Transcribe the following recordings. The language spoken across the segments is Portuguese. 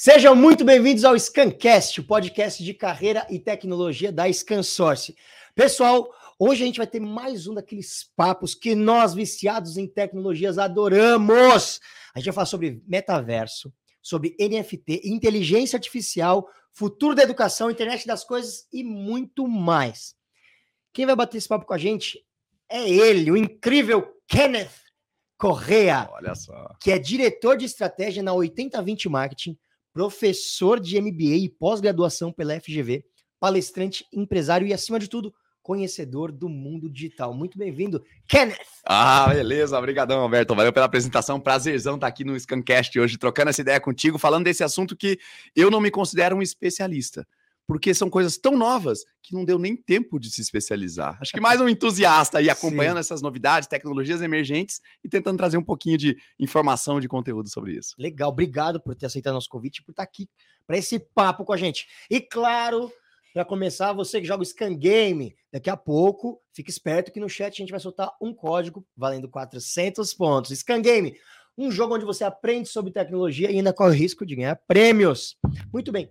Sejam muito bem-vindos ao Scancast, o podcast de carreira e tecnologia da ScanSource. Pessoal, hoje a gente vai ter mais um daqueles papos que nós, viciados em tecnologias, adoramos. A gente vai falar sobre metaverso, sobre NFT, inteligência artificial, futuro da educação, internet das coisas e muito mais. Quem vai bater esse papo com a gente é ele, o incrível Kenneth Correa, Olha só. que é diretor de estratégia na 8020 Marketing, professor de MBA e pós-graduação pela FGV, palestrante, empresário e, acima de tudo, conhecedor do mundo digital. Muito bem-vindo, Kenneth! Ah, beleza. Obrigadão, Alberto. Valeu pela apresentação. Prazerzão estar aqui no Scancast hoje, trocando essa ideia contigo, falando desse assunto que eu não me considero um especialista. Porque são coisas tão novas que não deu nem tempo de se especializar. Acho que mais um entusiasta aí acompanhando Sim. essas novidades, tecnologias emergentes e tentando trazer um pouquinho de informação, de conteúdo sobre isso. Legal, obrigado por ter aceitado nosso convite e por estar aqui para esse papo com a gente. E claro, para começar, você que joga o Scan Game, daqui a pouco, fique esperto que no chat a gente vai soltar um código valendo 400 pontos. Scan Game, um jogo onde você aprende sobre tecnologia e ainda corre o risco de ganhar prêmios. Muito bem.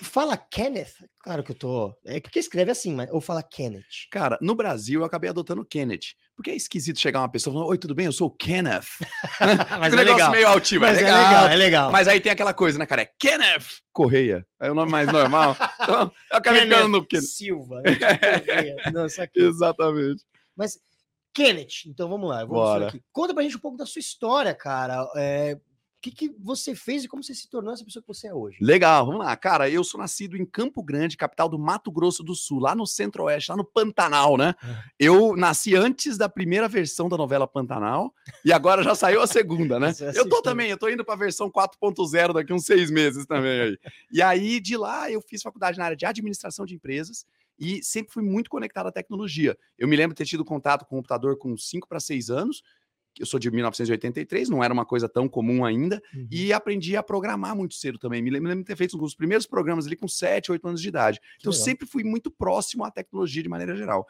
Fala Kenneth? Claro que eu tô. É porque escreve assim, mas ou fala Kenneth. Cara, no Brasil eu acabei adotando Kenneth. Porque é esquisito chegar uma pessoa falando: Oi, tudo bem? Eu sou o Kenneth. Mas Fica um é negócio legal. meio altivo. Mas é é legal. legal, é legal. Mas aí tem aquela coisa, né, cara? É Kenneth Correia. É o nome mais normal. Então, eu acabei Kenneth ficando no Kenneth. Silva. que Exatamente. Mas, Kenneth, então vamos lá. Vamos Bora. aqui. Conta pra gente um pouco da sua história, cara. É, o que, que você fez e como você se tornou essa pessoa que você é hoje? Legal, vamos lá. Cara, eu sou nascido em Campo Grande, capital do Mato Grosso do Sul, lá no centro-oeste, lá no Pantanal, né? Eu nasci antes da primeira versão da novela Pantanal e agora já saiu a segunda, né? Você Eu tô assistiu. também, eu tô indo pra versão 4.0 daqui uns seis meses também aí. E aí, de lá, eu fiz faculdade na área de administração de empresas e sempre fui muito conectado à tecnologia. Eu me lembro de ter tido contato com o computador com 5 para 6 anos. Eu sou de 1983, não era uma coisa tão comum ainda, Uhum. e aprendi a programar muito cedo também. Me lembro, de ter feito os primeiros programas ali com 7, 8 anos de idade. Então, legal. sempre fui muito próximo à tecnologia de maneira geral.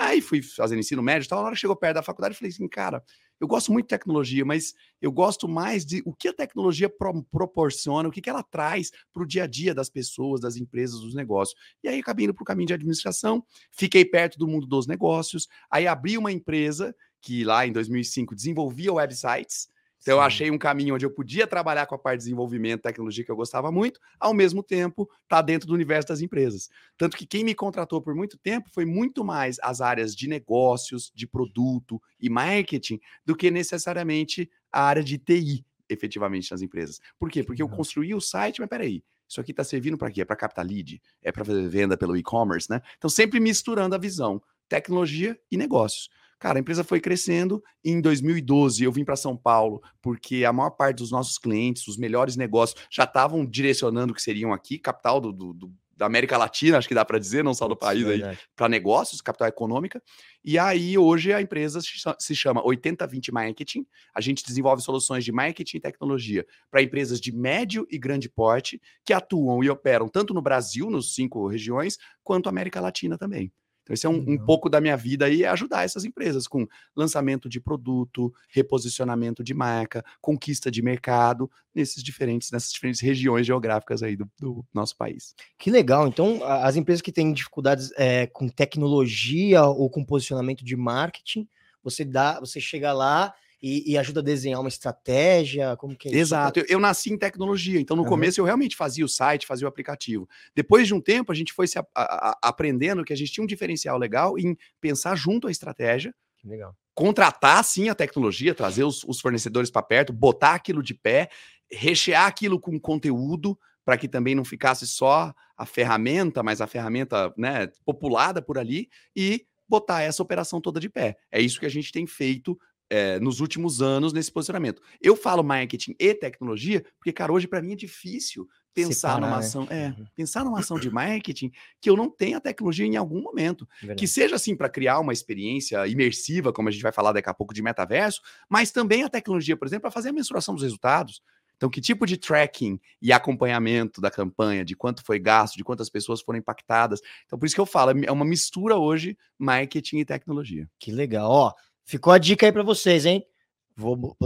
Aí fui fazendo ensino médio e tal. Na hora que chegou perto da faculdade, falei assim, cara, eu gosto muito de tecnologia, mas eu gosto mais de o que a tecnologia pro- proporciona, o que, que ela traz para o dia a dia das pessoas, das empresas, dos negócios. E aí acabei indo para o caminho de administração, fiquei perto do mundo dos negócios, aí abri uma empresa que lá em 2005 desenvolvia websites. Então eu Sim. achei um caminho onde eu podia trabalhar com a parte de desenvolvimento, tecnologia que eu gostava muito, ao mesmo tempo tá dentro do universo das empresas. Tanto que quem me contratou por muito tempo foi muito mais as áreas de negócios, de produto e marketing do que necessariamente a área de TI, efetivamente nas empresas. Por quê? Porque eu construí o site, mas peraí, isso aqui está servindo para quê? É para captar lead? É para fazer venda pelo e-commerce, né? Então sempre misturando a visão tecnologia e negócios. Cara, a empresa foi crescendo. e Em 2012, eu vim para São Paulo, porque a maior parte dos nossos clientes, os melhores negócios, já estavam direcionando o que seriam aqui, capital do, do- do- da América Latina, acho que dá para dizer, não só do país aí, para negócios, capital econômica. E aí, hoje, a empresa se chama 8020 Marketing. A gente desenvolve soluções de marketing e tecnologia para empresas de médio e grande porte que atuam e operam tanto no Brasil, nos cinco regiões, quanto América Latina também. Então, esse é um, um pouco da minha vida aí, é ajudar essas empresas com lançamento de produto, reposicionamento de marca, conquista de mercado, nesses diferentes, nessas diferentes regiões geográficas aí do, do nosso país. Que legal. Então, as empresas que têm dificuldades é, com tecnologia ou com posicionamento de marketing, você dá, você chega lá e, e ajuda a desenhar uma estratégia, como que é isso? Exato. Eu, eu nasci em tecnologia, então no Aham. começo eu realmente fazia o site, fazia o aplicativo. Depois de um tempo, a gente foi se a- a- a- aprendendo que a gente tinha um diferencial legal em pensar junto à estratégia, Que legal. contratar sim a tecnologia, trazer os, os fornecedores para perto, botar aquilo de pé, rechear aquilo com conteúdo para que também não ficasse só a ferramenta, mas a ferramenta né, populada por ali e botar essa operação toda de pé. É isso que a gente tem feito eh, nos últimos anos nesse posicionamento. Eu falo marketing e tecnologia porque, cara, hoje para mim é difícil pensar Separar, numa ação, é, Uhum. pensar numa ação de marketing que eu não tenha tecnologia em algum momento que Verdade. seja assim para criar uma experiência imersiva, como a gente vai falar daqui a pouco de metaverso, mas também a tecnologia, por exemplo, para fazer a mensuração dos resultados. Então, que tipo de tracking e acompanhamento da campanha, de quanto foi gasto, de quantas pessoas foram impactadas. Então, por isso que eu falo, é uma mistura hoje marketing e tecnologia. Que legal. Ó, ficou a dica aí para vocês, hein? Vou.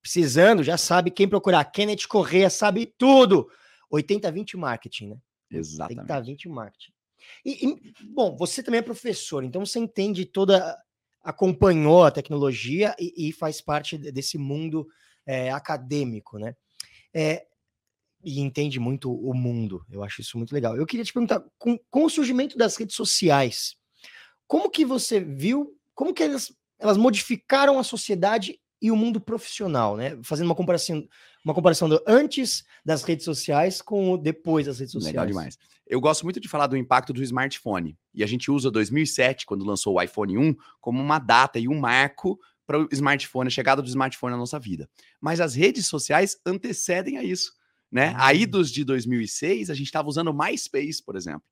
Precisando, já sabe quem procurar. Kenneth Correia sabe tudo. 80-20 marketing, né? Exatamente. 80-20 marketing. E, e, bom, você também é professor, então você entende toda. acompanhou a tecnologia e, e faz parte desse mundo é, acadêmico, né? É, e entende muito o mundo. Eu acho isso muito legal. Eu queria te perguntar, com, com o surgimento das redes sociais, como que você viu, como que elas, elas modificaram a sociedade e o mundo profissional, né? Fazendo uma comparação, uma comparação do antes das redes sociais com o depois das redes sociais. Legal demais. Eu gosto muito de falar do impacto do smartphone. E a gente usa 2007, quando lançou o iPhone 1, como uma data e um marco para o smartphone, a chegada do smartphone na nossa vida. Mas as redes sociais antecedem a isso, né? Aí dos de 2006, a gente estava usando MySpace, por exemplo.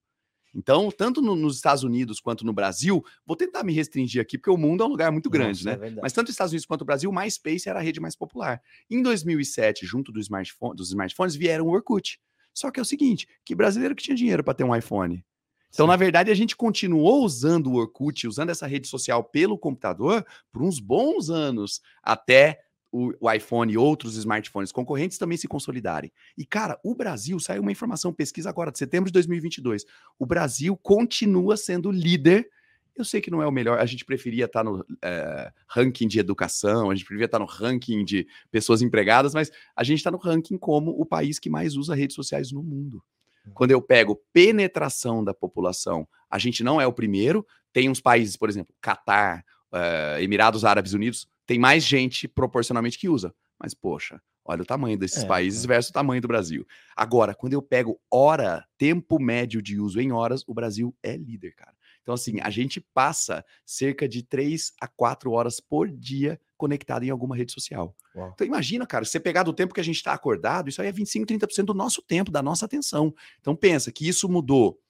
Então, tanto no, nos Estados Unidos quanto no Brasil, vou tentar me restringir aqui, porque o mundo é um lugar muito grande, Nossa, né? É Mas tanto nos Estados Unidos quanto no Brasil, o MySpace era a rede mais popular. Em 2007, junto do smartphone, dos smartphones, vieram o Orkut. Só que é o seguinte, que brasileiro que tinha dinheiro para ter um iPhone? Então, Sim. na verdade, a gente continuou usando o Orkut, usando essa rede social pelo computador por uns bons anos, até o, o, iPhone e outros smartphones concorrentes também se consolidarem. E, cara, o Brasil, saiu uma informação, pesquisa agora, de setembro de 2022. O Brasil continua sendo líder. Eu sei que não é o melhor, a gente preferia estar no é, ranking de educação, a gente preferia estar no ranking de pessoas empregadas, mas a gente está no ranking como o país que mais usa redes sociais no mundo. Hum. Quando eu pego penetração da população, a gente não é o primeiro. Tem uns países, por exemplo, Catar, uh, Emirados Árabes Unidos, tem mais gente proporcionalmente que usa. Mas, poxa, olha o tamanho desses é, países é. versus o tamanho do Brasil. Agora, quando eu pego hora, tempo médio de uso em horas, o Brasil é líder, cara. Então, assim, a gente passa cerca de 3 a 4 horas por dia conectado em alguma rede social. Uau. Então, imagina, cara, você pegar do tempo que a gente está acordado, isso aí é 25, 30% do nosso tempo, da nossa atenção. Então, pensa que isso mudou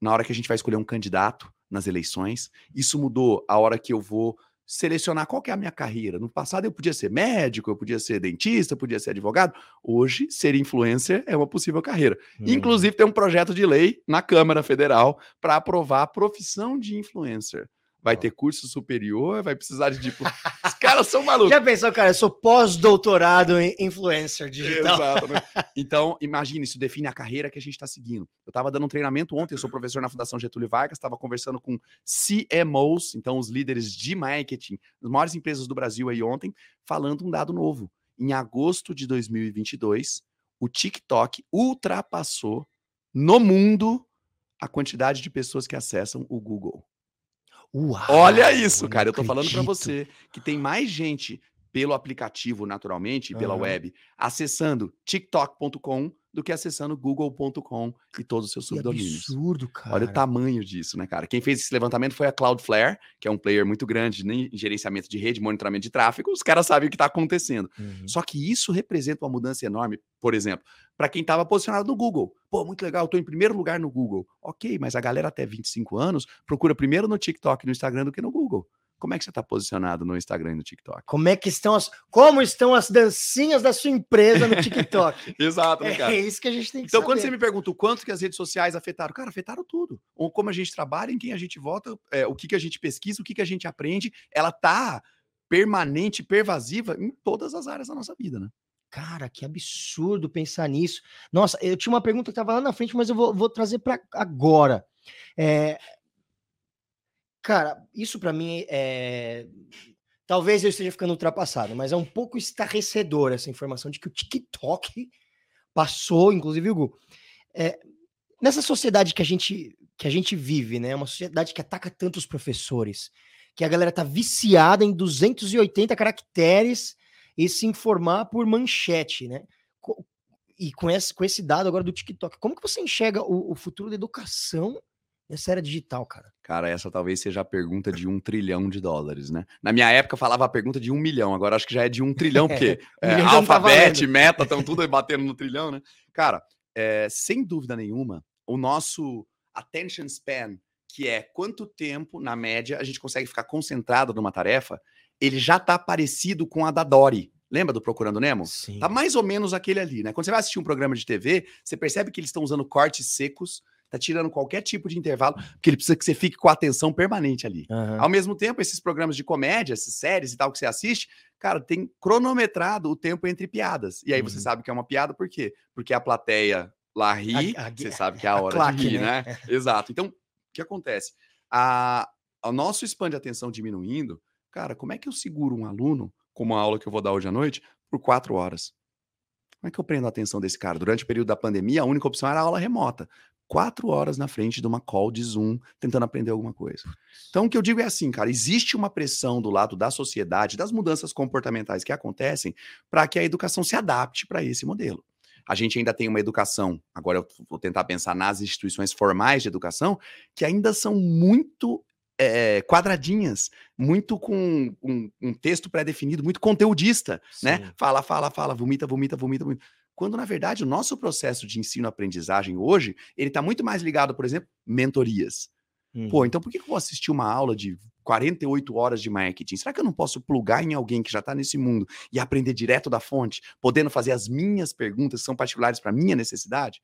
na hora que a gente vai escolher um candidato nas eleições, isso mudou a hora que eu vou selecionar qual que é a minha carreira. No passado eu podia ser médico, eu podia ser dentista, eu podia ser advogado. Hoje, ser influencer é uma possível carreira. Hum. Inclusive, tem um projeto de lei na Câmara Federal para aprovar a profissão de influencer vai ter curso superior, vai precisar de diploma. Caras são malucos. Já pensou, cara, eu sou pós-doutorado em influencer digital. Exato. Né? Então, imagine, isso define a carreira que a gente está seguindo. Eu estava dando um treinamento ontem, eu sou professor na Fundação Getúlio Vargas, estava conversando com CMOs, então os líderes de marketing, das maiores empresas do Brasil aí ontem, falando um dado novo. Em agosto de 2022, o TikTok ultrapassou no mundo a quantidade de pessoas que acessam o Google. Uau, Olha isso, cara. Eu tô falando para você que tem mais gente pelo aplicativo naturalmente, pela uhum. web, acessando tiktok.com do que acessando google.com e todos os seus subdomínios. absurdo, cara. Olha o tamanho disso, né, cara? Quem fez esse levantamento foi a Cloudflare, que é um player muito grande em gerenciamento de rede, monitoramento de tráfego. Os caras sabem o que está acontecendo. Uhum. Só que isso representa uma mudança enorme, por exemplo, para quem estava posicionado no Google. Pô, muito legal, estou em primeiro lugar no Google. Ok, mas a galera até 25 anos procura primeiro no TikTok e no Instagram do que no Google. Como é que você está posicionado no Instagram e no TikTok? Como é que estão as, como estão as dancinhas da sua empresa no TikTok? Exato, né, cara? É isso que a gente tem que então, saber. quando você me pergunta o quanto que as redes sociais afetaram, cara, afetaram tudo. Ou como a gente trabalha, em quem a gente vota, é, o que, que a gente pesquisa, o que, que a gente aprende, ela tá permanente, pervasiva em todas as áreas da nossa vida, né? Cara, que absurdo pensar nisso. Nossa, eu tinha uma pergunta que estava lá na frente, mas eu vou, vou trazer para agora. É, Cara, isso para mim é. Talvez eu esteja ficando ultrapassado, mas é um pouco estarrecedor essa informação de que o TikTok passou, inclusive, Hugo. É, nessa sociedade que a gente que a gente vive, né? Uma sociedade que ataca tantos professores, que a galera tá viciada em 280 caracteres e se informar por manchete, né? E com esse, com esse dado agora do TikTok, como que você enxerga o, o futuro da educação essa era digital, cara. Cara, essa talvez seja a pergunta de um trilhão de dólares, né? Na minha época falava a pergunta de um milhão, agora acho que já é de um trilhão, porque é, é, tá meta, estão tudo batendo no trilhão, né? Cara, é, sem dúvida nenhuma, o nosso attention span, que é quanto tempo, na média, a gente consegue ficar concentrado numa tarefa, ele já tá parecido com a da Dory. Lembra do Procurando Nemo? Sim. Tá mais ou menos aquele ali, né? Quando você vai assistir um programa de TV, você percebe que eles estão usando cortes secos, tá tirando qualquer tipo de intervalo, porque ele precisa que você fique com a atenção permanente ali. Aham. Ao mesmo tempo, esses programas de comédia, essas séries e tal que você assiste, cara, tem cronometrado o tempo entre piadas. E aí você Uhum. sabe que é uma piada, por quê? Porque a plateia lá ri, A- a- você sabe que é a a hora claque, de rir, né? né? Exato. Então, o que acontece? A, o nosso span de atenção diminuindo, cara, como é que eu seguro um aluno, como a aula que eu vou dar hoje à noite, por quatro horas? Como é que eu prendo a atenção desse cara? Durante o período da pandemia, a única opção era a aula remota. Quatro horas na frente de uma call de Zoom, tentando aprender alguma coisa. Então, o que eu digo é assim, cara, existe uma pressão do lado da sociedade, das mudanças comportamentais que acontecem, para que a educação se adapte para esse modelo. A gente ainda tem uma educação, agora eu vou tentar pensar nas instituições formais de educação, que ainda são muito eh, quadradinhas, muito com um, um texto pré-definido, muito conteudista, né? Sim. Fala, fala, fala, vomita, vomita, vomita, vomita. Quando, na verdade, o nosso processo de ensino-aprendizagem hoje, ele está muito mais ligado, por exemplo, mentorias. Pô, Uhum. então por que que eu vou assistir uma aula de 48 horas de marketing? Será que eu não posso plugar em alguém que já está nesse mundo e aprender direto da fonte, podendo fazer as minhas perguntas que são particulares para minha necessidade?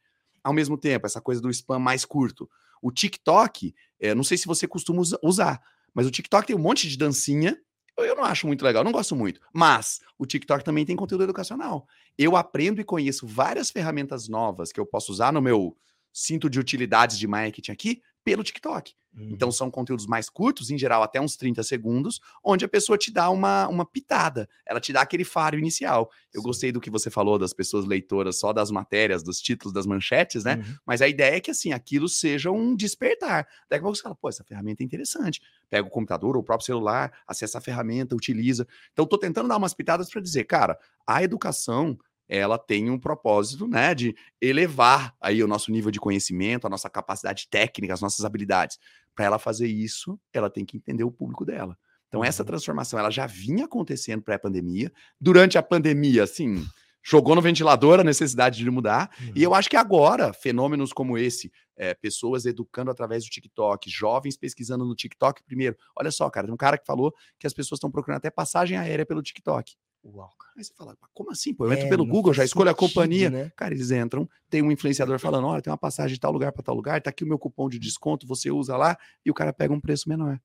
Ao mesmo tempo, essa coisa do spam mais curto. O TikTok, eh, não sei se você costuma usa- usar, mas o TikTok tem um monte de dancinha. Eu eu não acho muito legal, não gosto muito. Mas o TikTok também tem conteúdo educacional. Eu aprendo e conheço várias ferramentas novas que eu posso usar no meu cinto de utilidades de marketing aqui pelo TikTok. Uhum. Então são conteúdos mais curtos, em geral até uns 30 segundos, onde a pessoa te dá uma, uma pitada, ela te dá aquele faro inicial. Eu Sim. gostei do que você falou das pessoas leitoras só das matérias, dos títulos, das manchetes, né? Uhum. Mas a ideia é que assim, aquilo seja um despertar. Daqui a pouco você fala, pô, essa ferramenta é interessante. Pega o computador ou o próprio celular, acessa a ferramenta, utiliza. Então, tô tentando dar umas pitadas para dizer, cara, a educação ela tem um propósito, né, de elevar aí o nosso nível de conhecimento, a nossa capacidade técnica, as nossas habilidades. Para ela fazer isso, ela tem que entender o público dela. Então, essa Uhum. transformação ela já vinha acontecendo pré-pandemia. Durante a pandemia, assim, jogou no ventilador a necessidade de mudar. E eu acho que agora, fenômenos como esse, é, pessoas educando através do TikTok, jovens pesquisando no TikTok primeiro. Olha só, cara, tem um cara que falou que as pessoas estão procurando até passagem aérea pelo TikTok. Uau, cara. Aí você fala, "Mas como assim? Pô, eu entro É, pelo Google, já escolho a sentido, companhia. né? Cara, eles entram, tem um influenciador falando: olha, tem uma passagem de tal lugar para tal lugar, tá aqui o meu cupom de desconto, você usa lá, e o cara pega um preço menor.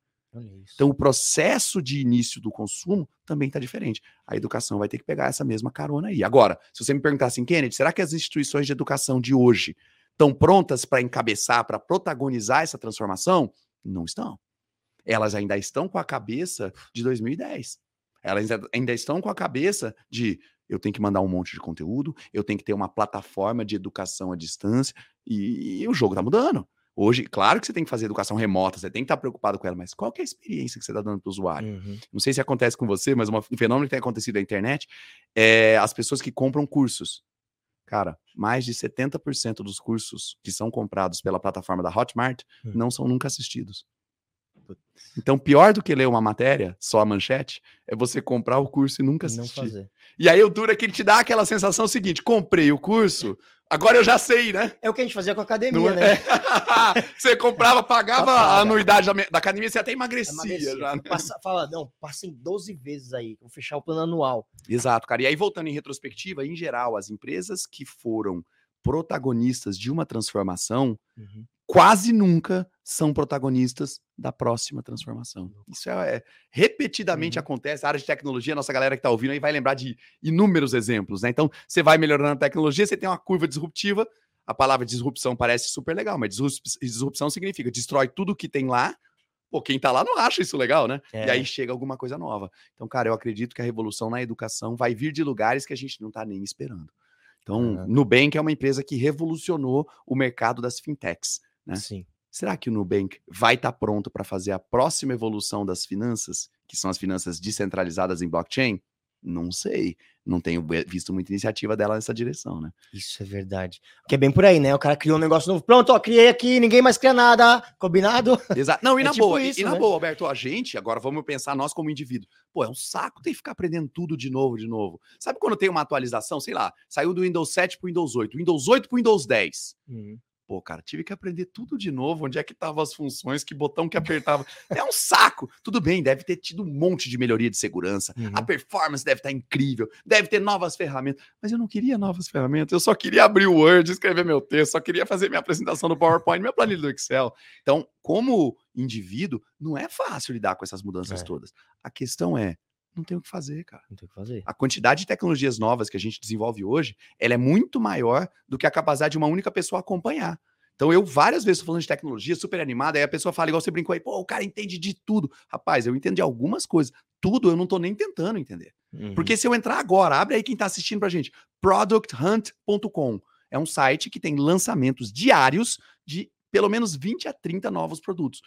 Então, o processo de início do consumo também está diferente. A educação vai ter que pegar essa mesma carona aí. Agora, se você me perguntar assim, Kennedy, será que as instituições de educação de hoje estão prontas para encabeçar, para protagonizar essa transformação? Não estão. Elas ainda estão com a cabeça de 2010. Elas ainda- estão com a cabeça de eu tenho que mandar um monte de conteúdo, eu tenho que ter uma plataforma de educação à distância, e, e o jogo está mudando. Hoje, claro que você tem que fazer educação remota, você tem que estar preocupado com ela, mas qual é a experiência que você está dando para o usuário? Uhum. Não sei se acontece com você, mas um fenômeno que tem acontecido na internet é as pessoas que compram cursos. Cara, mais de 70% dos cursos que são comprados pela plataforma da Hotmart Hum. não são nunca assistidos. Então, pior do que ler uma matéria, só a manchete, é você comprar o curso e nunca E Não assistir. fazer. E aí o duro é que ele te dá aquela sensação seguinte: comprei o curso, agora eu já sei, né? É o que a gente fazia com a academia, Não é? né? você comprava, pagava a anuidade da, da academia, você até emagrecia. Emagrecia. já, né? Passa, fala, não, passa em 12 vezes aí, vou fechar o plano anual. Exato, cara. E aí, voltando em retrospectiva, em geral, as empresas que foram protagonistas de uma transformação Uhum. Quase nunca são protagonistas da próxima transformação. Isso é, é- repetidamente Uhum. acontece. A área de tecnologia, nossa galera que está ouvindo aí vai lembrar de inúmeros exemplos, né? Então, você vai melhorando a tecnologia, você tem uma curva disruptiva. A palavra disrupção parece super legal, mas disrup- disrupção significa destrói tudo que tem lá. Pô, quem tá lá não acha isso legal, né? É. E aí chega alguma coisa nova. Então, cara, eu acredito que a revolução na educação vai vir de lugares que a gente não tá nem esperando. Então, Caraca. Nubank é uma empresa que revolucionou o mercado das fintechs. Né? Sim. Será que o Nubank vai estar pronto para fazer a próxima evolução das finanças, que são as finanças descentralizadas em blockchain? Não sei. Não tenho visto muita iniciativa dela nessa direção, né? Isso é verdade. Porque é bem por aí, né? O cara criou um negócio novo. Pronto, ó, criei aqui, ninguém mais cria nada. Combinado? Exato. Não, e É na tipo boa, e- isso, e, na né? boa, Alberto, a gente, agora vamos pensar nós como indivíduo. Pô, é um saco ter que ficar aprendendo tudo de novo, de novo. Sabe quando tem uma atualização, sei lá, saiu do Windows 7 pro Windows 8, Windows 8 pro Windows 10. Uhum. Pô, cara, tive que aprender tudo de novo. Onde é que estavam as funções, que botão que apertava. É um saco. Tudo bem, deve ter tido um monte de melhoria de segurança. Uhum. A performance deve estar incrível, deve ter novas ferramentas. Mas eu não queria novas ferramentas, eu só queria abrir o Word, escrever meu texto, só queria fazer minha apresentação no PowerPoint, minha planilha do Excel. Então, como indivíduo, não é fácil lidar com essas mudanças é. todas. A questão é, não tem o que fazer, cara. Não tem o que fazer. A quantidade de tecnologias novas que a gente desenvolve hoje, ela é muito maior do que a capacidade de uma única pessoa acompanhar. Então, eu várias vezes tô falando de tecnologia, super animada, aí a pessoa fala, igual você brincou aí, pô, o cara entende de tudo. Rapaz, eu entendo de algumas coisas. Tudo eu não tô nem tentando entender. Uhum. Porque se eu entrar agora, abre aí quem tá assistindo pra gente, producthunt.com. É um site que tem lançamentos diários de pelo menos 20 a 30 novos produtos.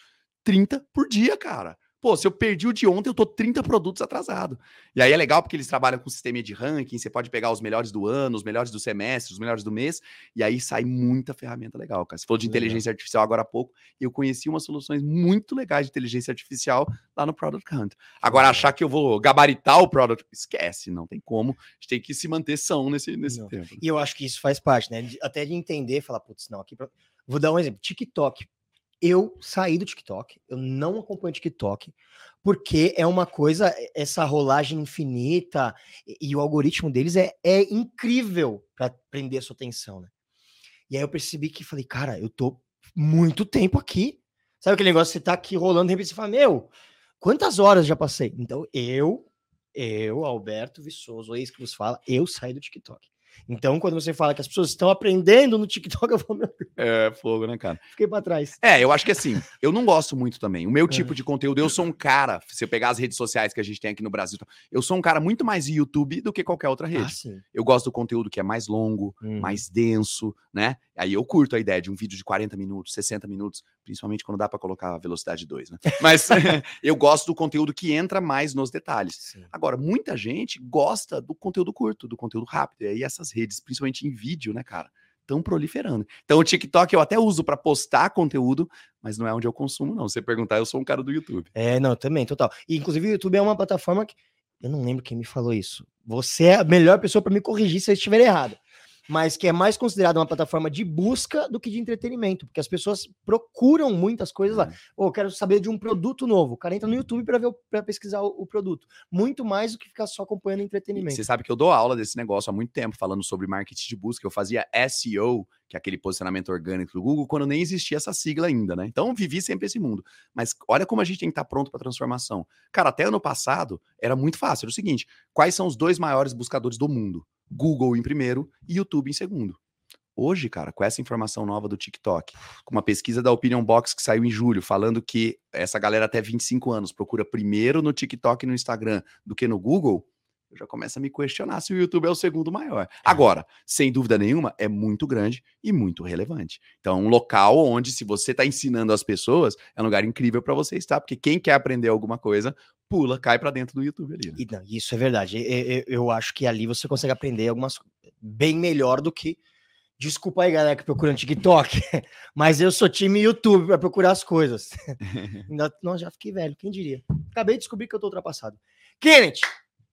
30 por dia, cara. Pô, se eu perdi o de ontem, eu tô 30 produtos atrasado. E aí é legal porque eles trabalham com sistema de ranking, você pode pegar os melhores do ano, os melhores do semestre, os melhores do mês, e aí sai muita ferramenta legal, cara. Você falou de inteligência artificial agora há pouco, eu conheci umas soluções muito legais de inteligência artificial lá no Product Hunt. Agora, achar que eu vou gabaritar o product, esquece, não tem como. A gente tem que se manter são nesse, nesse tempo. E eu acho que isso faz parte, né? Até de entender, falar, putz, não, aqui. Pra... Vou dar um exemplo: TikTok eu saí do TikTok, eu não acompanho TikTok, porque é uma coisa, essa rolagem infinita e, e o algoritmo deles é, é incrível para prender a sua atenção, né? E aí eu percebi que falei, cara, eu tô muito tempo aqui. Sabe aquele negócio que você tá aqui rolando, de repente você fala, meu, quantas horas já passei? Então eu, eu, Alberto Viçoso, isso que vos fala, eu saí do TikTok. Então, quando você fala que as pessoas estão aprendendo no TikTok, eu falo, meu Deus. É, fogo, né, cara? Fiquei pra trás. É, eu acho que assim, eu não gosto muito também. O meu tipo é. de conteúdo, eu sou um cara, se eu pegar as redes sociais que a gente tem aqui no Brasil, eu sou um cara muito mais YouTube do que qualquer outra rede. Ah, eu gosto do conteúdo que é mais longo, hum. mais denso, né? Aí eu curto a ideia de um vídeo de 40 minutos, 60 minutos, principalmente quando dá para colocar a velocidade 2, né? Mas eu gosto do conteúdo que entra mais nos detalhes. Sim. Agora, muita gente gosta do conteúdo curto, do conteúdo rápido. E aí essas redes, principalmente em vídeo, né, cara? Estão proliferando. Então, o TikTok eu até uso para postar conteúdo, mas não é onde eu consumo, não. Se você perguntar, eu sou um cara do YouTube. É, não, também, total. E, inclusive, o YouTube é uma plataforma que. Eu não lembro quem me falou isso. Você é a melhor pessoa para me corrigir se eu estiver errado mas que é mais considerada uma plataforma de busca do que de entretenimento, porque as pessoas procuram muitas coisas lá. Ou oh, quero saber de um produto novo. O cara entra no YouTube para ver para pesquisar o, o, produto. Muito mais do que ficar só acompanhando entretenimento. você sabe que eu dou aula desse negócio há muito tempo, falando sobre marketing de busca. Eu fazia SEO, que é aquele posicionamento orgânico do Google, quando nem existia essa sigla ainda, né? Então vivi sempre esse mundo. Mas olha como a gente tem que estar tá pronto para transformação. Cara, até ano passado era muito fácil. Era o seguinte: quais são os dois maiores buscadores do mundo? Google em primeiro e YouTube em segundo. Hoje, cara, com essa informação nova do TikTok, com uma pesquisa da Opinion Box que saiu em julho, falando que essa galera até 25 anos procura primeiro no TikTok e no Instagram do que no Google, eu já começo a me questionar se o YouTube é o segundo maior. É. Agora, sem dúvida nenhuma, é muito grande e muito relevante. Então, um local onde, se você está ensinando as pessoas, é um lugar incrível para você estar, porque quem quer aprender alguma coisa pula, cai para dentro do YouTube ali. Né? E, não, isso é verdade. Eu, eu, acho que ali você consegue aprender algumas bem melhor do que. Desculpa aí, galera, que procura no TikTok, mas eu sou time YouTube para procurar as coisas. Nossa, já fiquei velho, quem diria? Acabei de descobrir que eu tô ultrapassado. Kenneth,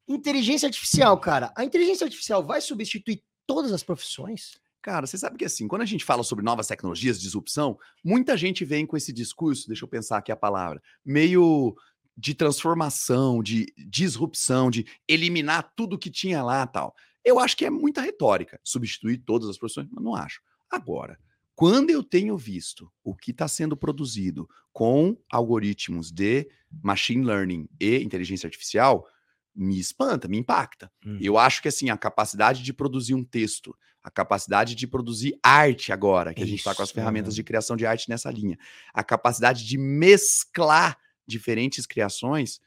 inteligência artificial, cara. A inteligência artificial vai substituir todas as profissões? Cara, você sabe que assim, quando a gente fala sobre novas tecnologias, disrupção, muita gente vem com esse discurso, deixa eu pensar aqui a palavra, meio de transformação, de disrupção, de eliminar tudo que tinha lá tal. Eu acho que é muita retórica substituir todas as profissões, mas não acho. Agora, quando eu tenho visto o que está sendo produzido com algoritmos de machine learning e inteligência artificial, me espanta, me impacta. Hum. Eu acho que assim, a capacidade de produzir um texto, a capacidade de produzir arte agora, que Isso, a gente está com as ferramentas é. de criação de arte nessa linha, a capacidade de mesclar diferentes criações,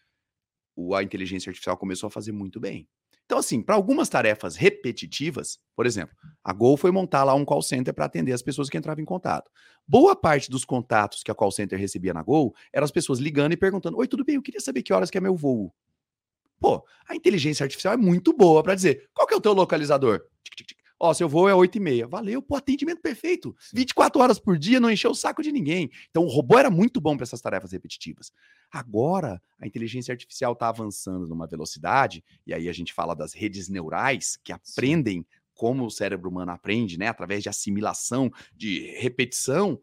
a inteligência artificial começou a fazer muito bem. Então, assim, para algumas tarefas repetitivas, por exemplo, a Gol foi montar lá um call center para atender as pessoas que entravam em contato. Boa parte dos contatos que a call center recebia na Gol eram as pessoas ligando e perguntando: Oi, tudo bem? Eu queria saber que horas que é meu voo. Pô, a inteligência artificial é muito boa para dizer: qual que é o teu localizador? Tic, tic, tic. Ó, seu voo é 8 e meia. Valeu, pô, atendimento perfeito. 24 horas por dia, não encheu o saco de ninguém. Então o robô era muito bom para essas tarefas repetitivas. Agora, a inteligência artificial está avançando numa velocidade, e aí a gente fala das redes neurais que aprendem como o cérebro humano aprende, né, através de assimilação, de repetição,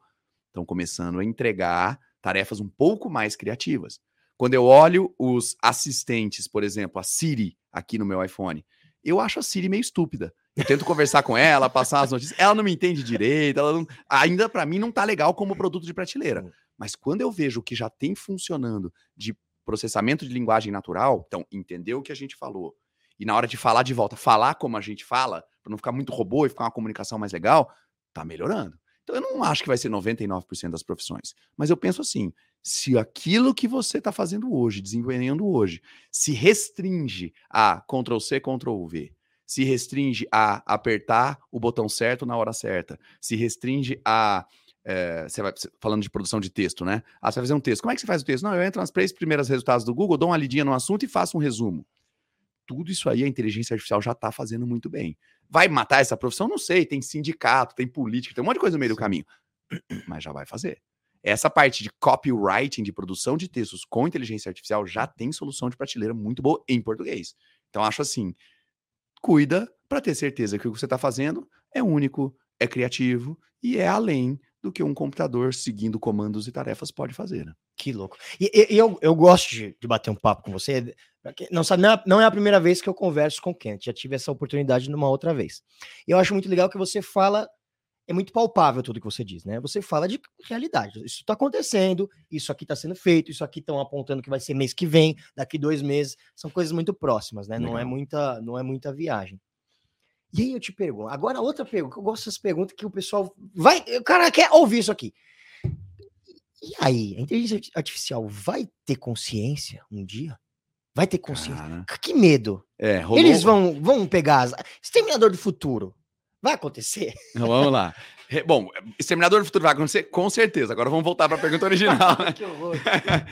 estão começando a entregar tarefas um pouco mais criativas. Quando eu olho os assistentes, por exemplo, a Siri aqui no meu iPhone, eu acho a Siri meio estúpida. Eu tento conversar com ela, passar as notícias, ela não me entende direito, ela não... ainda para mim não tá legal como produto de prateleira. Mas quando eu vejo o que já tem funcionando de processamento de linguagem natural, então entender o que a gente falou e na hora de falar de volta, falar como a gente fala, para não ficar muito robô e ficar uma comunicação mais legal, tá melhorando. Então eu não acho que vai ser 99% das profissões, mas eu penso assim, se aquilo que você está fazendo hoje, desenvolvendo hoje, se restringe a Ctrl C, Ctrl V, se restringe a apertar o botão certo na hora certa, se restringe a é, você vai falando de produção de texto, né? Ah, você vai fazer um texto. Como é que você faz o texto? Não, eu entro nas três primeiras resultados do Google, dou uma lidinha no assunto e faço um resumo. Tudo isso aí a inteligência artificial já está fazendo muito bem. Vai matar essa profissão? Não sei. Tem sindicato, tem política, tem um monte de coisa no meio do caminho. Mas já vai fazer. Essa parte de copywriting, de produção de textos com inteligência artificial, já tem solução de prateleira muito boa em português. Então, acho assim: cuida para ter certeza que o que você está fazendo é único, é criativo e é além do que um computador seguindo comandos e tarefas pode fazer. Né? Que louco. E, e, eu, eu gosto de, de, bater um papo com você. Não, sabe, não, é, não é a primeira vez que eu converso com o Kent, já tive essa oportunidade numa outra vez. E eu acho muito legal que você fala, é muito palpável tudo que você diz, né? Você fala de realidade. Isso está acontecendo, isso aqui está sendo feito, isso aqui estão apontando que vai ser mês que vem, daqui dois meses. São coisas muito próximas, né? Não é muita, não é muita viagem. E aí eu te pergunto, agora outra pergunta, eu gosto dessas perguntas que o pessoal vai, o cara quer ouvir isso aqui. E aí, a inteligência artificial vai ter consciência um dia? Vai ter consciência? Cara. Que medo. É, rolou... Eles vão, vão pegar as... Exterminador do futuro. Vai acontecer? Vamos lá. Bom, Exterminador do Futuro vai acontecer? Com certeza. Agora vamos voltar para a pergunta original. que horror.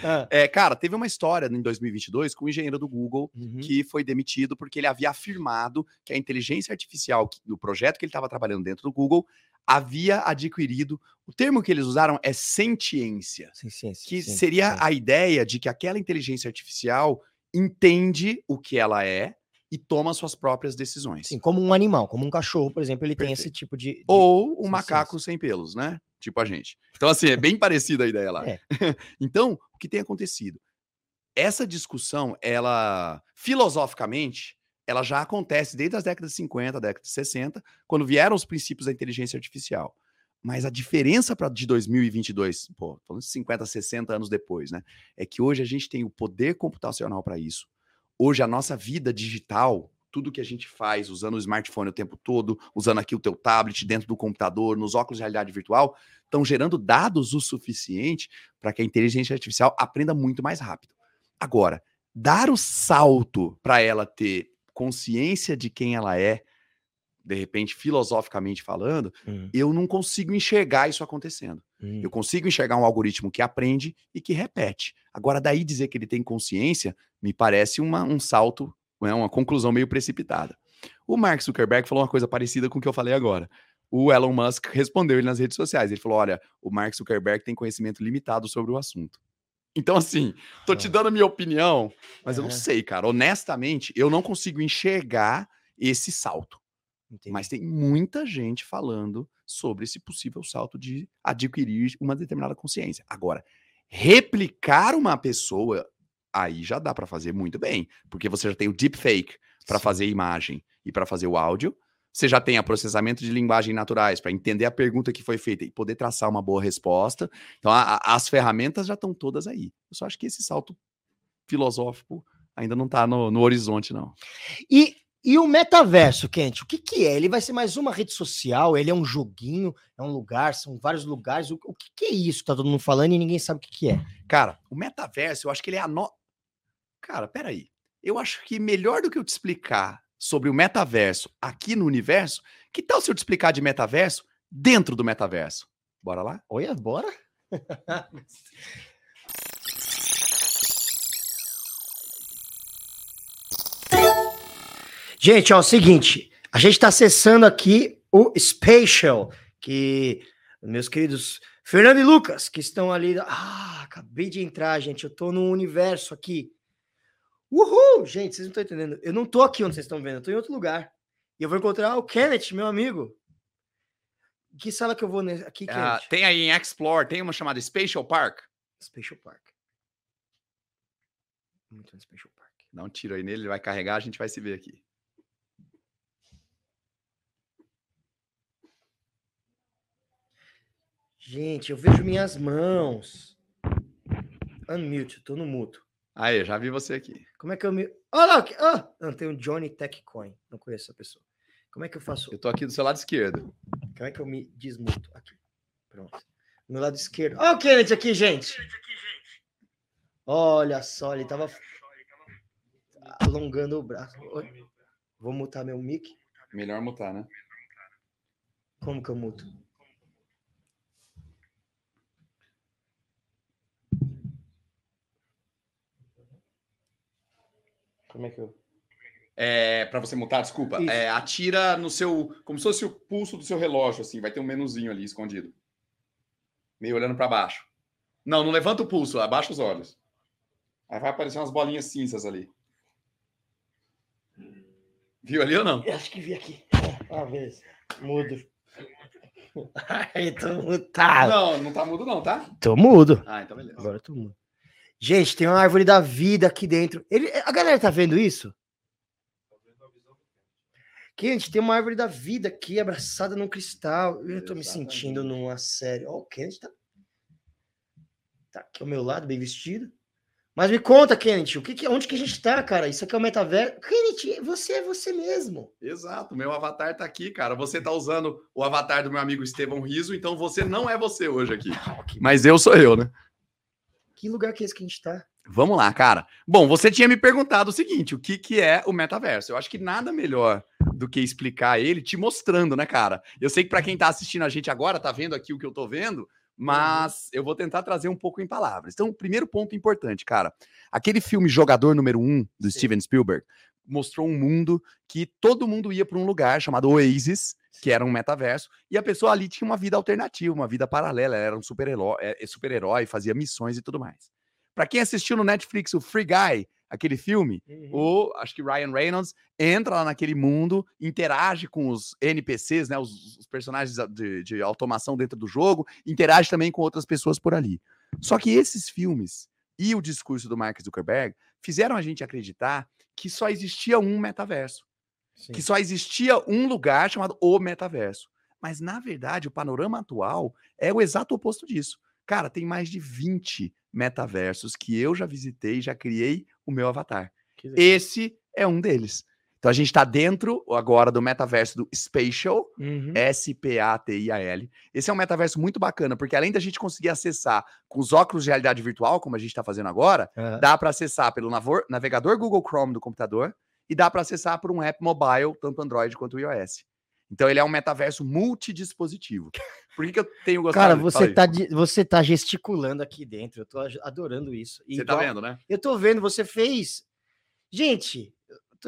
Ah. é, cara, teve uma história em 2022 com um engenheiro do Google uhum. que foi demitido porque ele havia afirmado que a inteligência artificial do projeto que ele estava trabalhando dentro do Google havia adquirido. O termo que eles usaram é sentiência, ciência, que seria a ideia de que aquela inteligência artificial entende o que ela é e toma suas próprias decisões. Sim, como um animal, como um cachorro, por exemplo, ele Perfeito. tem esse tipo de. de... Ou um macaco sem pelos, né? Tipo a gente. Então, assim, é bem parecida a ideia lá. É. então, o que tem acontecido? Essa discussão, ela, filosoficamente, ela já acontece desde as décadas de 50, décadas de 60, quando vieram os princípios da inteligência artificial. Mas a diferença para de 2022, pô, falando de 50, 60 anos depois, né? É que hoje a gente tem o poder computacional para isso Hoje a nossa vida digital, tudo que a gente faz usando o smartphone o tempo todo, usando aqui o teu tablet dentro do computador, nos óculos de realidade virtual, estão gerando dados o suficiente para que a inteligência artificial aprenda muito mais rápido. Agora, dar o salto para ela ter consciência de quem ela é, de repente, filosoficamente falando, hum. eu não consigo enxergar isso acontecendo. Hum. Eu consigo enxergar um algoritmo que aprende e que repete. Agora, daí dizer que ele tem consciência, me parece uma, um salto, né, uma conclusão meio precipitada. O Mark Zuckerberg falou uma coisa parecida com o que eu falei agora. O Elon Musk respondeu ele nas redes sociais. Ele falou: olha, o Mark Zuckerberg tem conhecimento limitado sobre o assunto. Então, assim, tô te dando a minha opinião, mas eu não sei, cara. Honestamente, eu não consigo enxergar esse salto. Entendi. Mas tem muita gente falando sobre esse possível salto de adquirir uma determinada consciência. Agora, replicar uma pessoa, aí já dá para fazer muito bem, porque você já tem o deepfake para fazer imagem e para fazer o áudio. Você já tem a processamento de linguagem naturais para entender a pergunta que foi feita e poder traçar uma boa resposta. Então, a, a, as ferramentas já estão todas aí. Eu só acho que esse salto filosófico ainda não está no, no horizonte, não. E e o metaverso, Kent, o que, que é? Ele vai ser mais uma rede social? Ele é um joguinho? É um lugar? São vários lugares? O, o que, que, é isso que tá todo mundo falando e ninguém sabe o que, que é? Cara, o metaverso, eu acho que ele é a no... Cara, peraí. Eu acho que melhor do que eu te explicar sobre o metaverso aqui no universo, que tal se eu te explicar de metaverso dentro do metaverso? Bora lá? Olha, bora. Gente, ó, é o seguinte, a gente está acessando aqui o Spatial, que meus queridos Fernando e Lucas, que estão ali. Ah, acabei de entrar, gente. Eu tô no universo aqui. Uhul! Gente, vocês não estão entendendo. Eu não tô aqui onde vocês estão vendo, eu tô em outro lugar. E eu vou encontrar o Kenneth, meu amigo. Que sala que eu vou nesse? Aqui, Ah, Kenneth. tem aí em Explore, tem uma chamada Spatial Park. Special Park. Muito no Special Park. Dá um tiro aí nele, ele vai carregar, a gente vai se ver aqui. Gente, eu vejo minhas mãos. Unmute, tô no muto. Aí, já vi você aqui. Como é que eu me. Olha lá! Ah, não, tem o Johnny Tech Coin. Não conheço essa pessoa. Como é que eu faço? Eu tô aqui do seu lado esquerdo. Como é que eu me desmuto? Aqui. Pronto. Meu lado esquerdo. Olha o Kenneth aqui, gente. Olha só, ele tava alongando o braço. Vou mutar meu mic. Melhor mutar, né? Como que eu muto? Como é que eu. É, para você mutar, desculpa. É, atira no seu. Como se fosse o pulso do seu relógio, assim. Vai ter um menuzinho ali escondido. Meio olhando para baixo. Não, não levanta o pulso, abaixa os olhos. Aí vai aparecer umas bolinhas cinzas ali. Viu ali ou não? Eu acho que vi aqui. Ah, beleza. Mudo. Ai, tô mutado. Não, não tá mudo, não, tá? Tô mudo. Ah, então beleza. Agora eu tô mudo. Gente, tem uma árvore da vida aqui dentro. Ele, a galera tá vendo isso? Gente, tem uma árvore da vida aqui abraçada num cristal. Eu tô me sentindo numa série. Ó, o Kenneth tá. Tá aqui ao meu lado, bem vestido. Mas me conta, Kenneth, o que que, onde que a gente tá, cara? Isso aqui é o metaverso. Kenneth, você é você mesmo. Exato, meu avatar tá aqui, cara. Você tá usando o avatar do meu amigo Estevão Riso, então você não é você hoje aqui. Ah, Mas eu sou eu, né? Que lugar que é esse que a gente tá? Vamos lá, cara. Bom, você tinha me perguntado o seguinte: o que, que é o metaverso? Eu acho que nada melhor do que explicar ele te mostrando, né, cara? Eu sei que para quem tá assistindo a gente agora, tá vendo aqui o que eu tô vendo, mas eu vou tentar trazer um pouco em palavras. Então, primeiro ponto importante, cara. Aquele filme Jogador Número 1 do Sim. Steven Spielberg mostrou um mundo que todo mundo ia para um lugar chamado Oasis, que era um metaverso, e a pessoa ali tinha uma vida alternativa, uma vida paralela, ela era um super-herói, é, super-herói, fazia missões e tudo mais. Para quem assistiu no Netflix o Free Guy, aquele filme, o acho que Ryan Reynolds entra lá naquele mundo, interage com os NPCs, né, os, os personagens de, de automação dentro do jogo, interage também com outras pessoas por ali. Só que esses filmes e o discurso do Mark Zuckerberg fizeram a gente acreditar que só existia um metaverso, Sim. que só existia um lugar chamado o metaverso. Mas na verdade, o panorama atual é o exato oposto disso. Cara, tem mais de 20 metaversos que eu já visitei e já criei o meu avatar. Esse é um deles. Então a gente está dentro agora do metaverso do Spatial, Uhum. S-P-A-T-I-A-L. Esse é um metaverso muito bacana, porque além da gente conseguir acessar com os óculos de realidade virtual, como a gente está fazendo agora, Ah, dá para acessar pelo navegador Google Chrome do computador e dá para acessar por um app mobile, tanto Android quanto iOS. Então ele é um metaverso multidispositivo. Por que, que eu tenho gostado? Cara, você tá, você tá gesticulando aqui dentro. Eu tô adorando isso. Você tá Igual- vendo, né? Eu tô vendo, você fez. Gente,